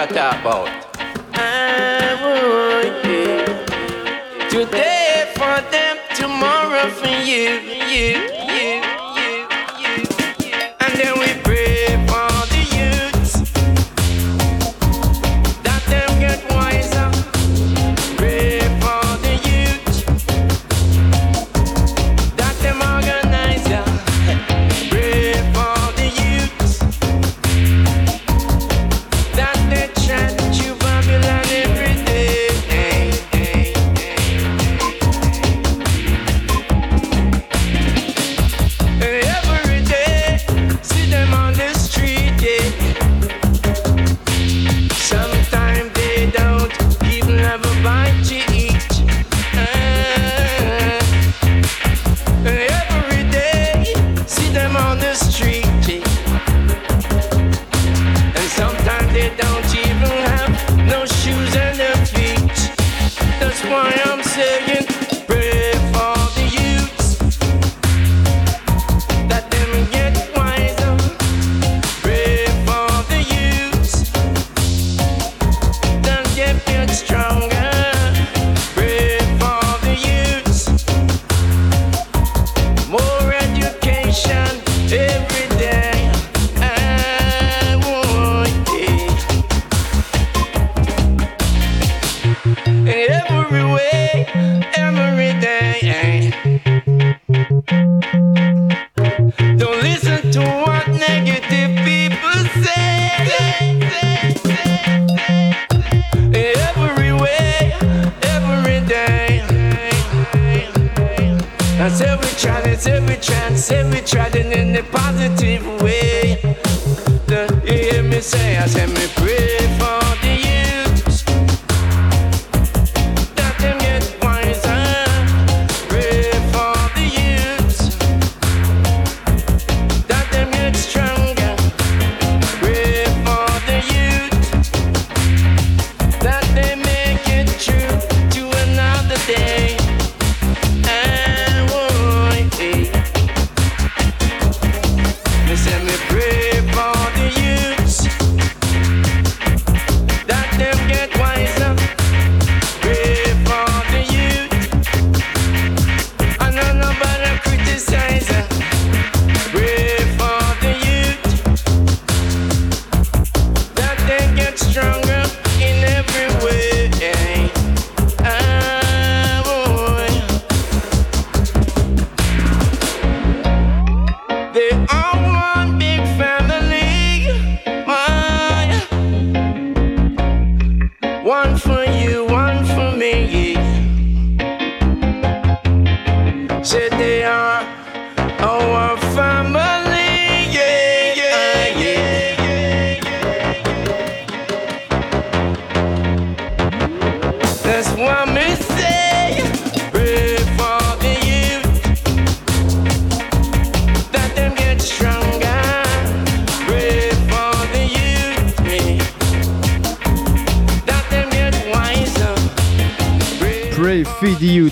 I talk about. I want you. Today for them, tomorrow for you, you.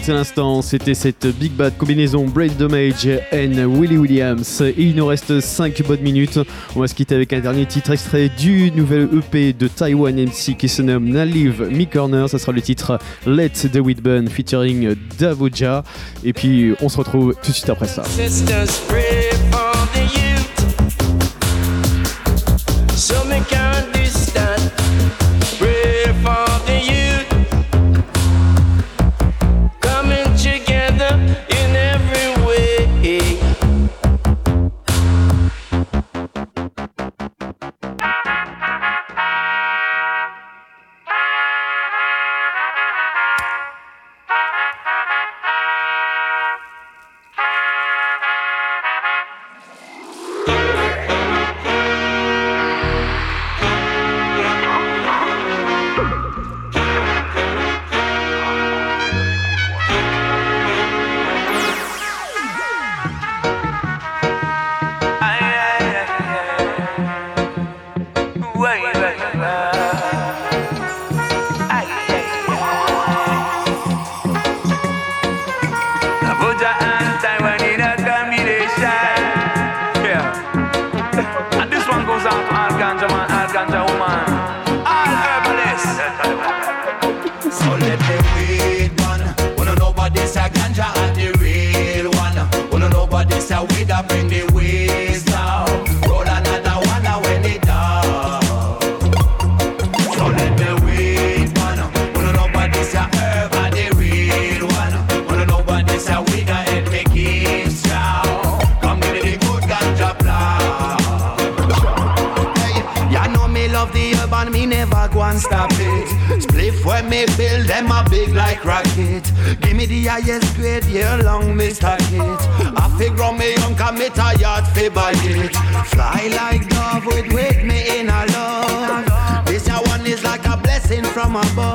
L'instant, c'était cette Big Bad combinaison Brain Damage and Willie Williams. Et il nous reste 5 bonnes minutes. On va se quitter avec un dernier titre extrait du nouvel EP de Taiwan MC qui se nomme Nalive Me Corner. Ça sera le titre Let the Whitburn featuring Davoja. Et puis on se retrouve tout de suite après ça. I tired fi buy it. Fly like dove with, with me in a love. This one is like a blessing from above.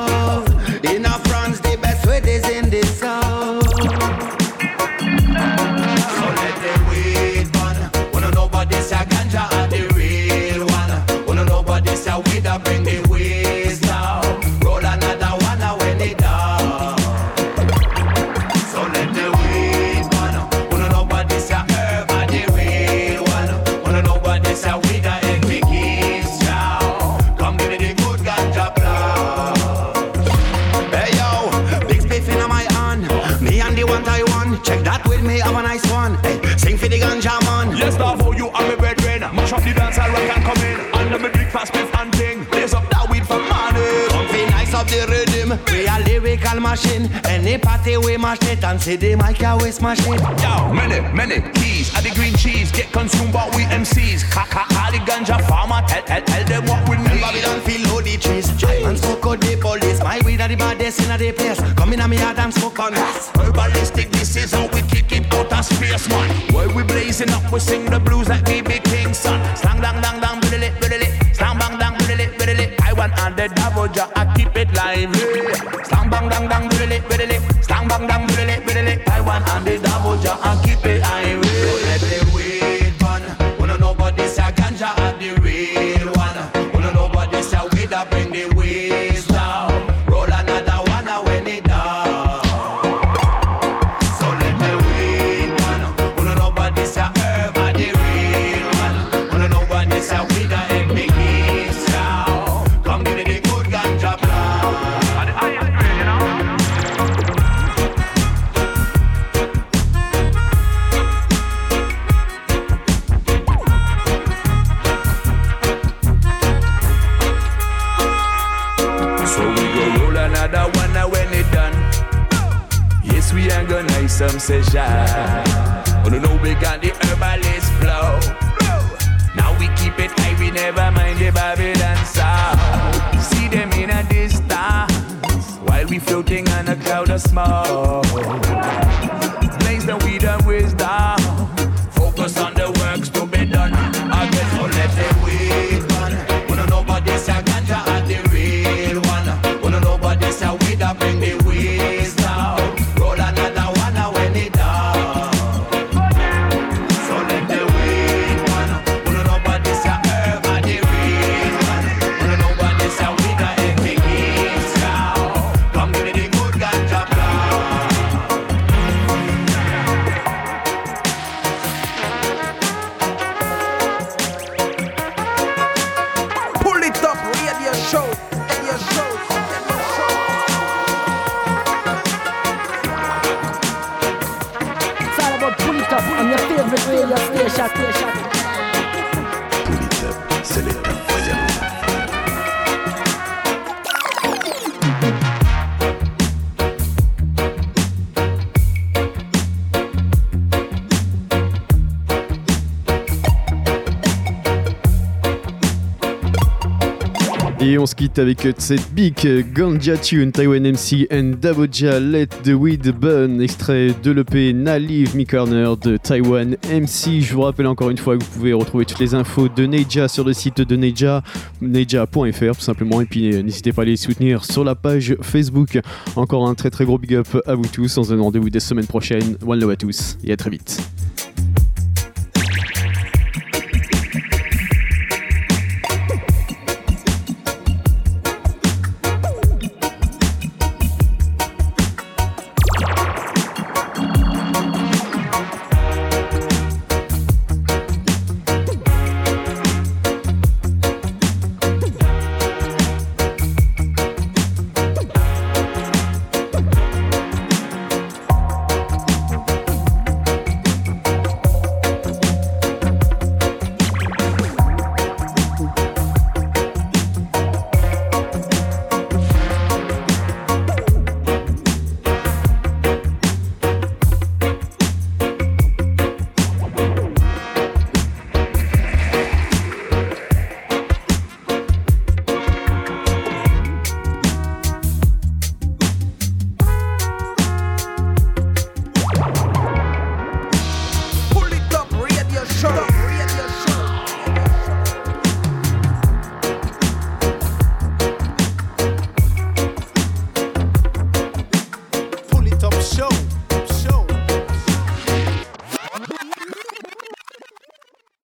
my shit and say they might get waste my shit. Yo, many, many keys. Add the green cheese. Get consumed by we MCs. Kaka, all the ganja farmer. Tell, tell, tell them what we need. Babylon feel low the trees. And smoke out the police. My weed are the baddest in the place. Come in a me yard and smoke on gas. Herbalistic, this is how we kick it out of space, man. Where we blazing up, we sing the blues like BB King, son. Slang, dang, dang, dang, biddle it, biddle it. Slang, bang, dang, biddle it, biddle it. I want on the double jack. avec euh, cette big euh, Ganja Tune, Taiwan MC and Daboja Let the Weed Burn, extrait de l'EP Na Leave Me Corner de Taiwan MC. Je vous rappelle encore une fois que vous pouvez retrouver toutes les infos de Neja sur le site de Neja, neja.fr tout simplement. Et puis euh, n'hésitez pas à les soutenir sur la page Facebook. Encore un très très gros big up à vous tous. On se donne rendez-vous dès semaine prochaine. One love à tous et à très vite.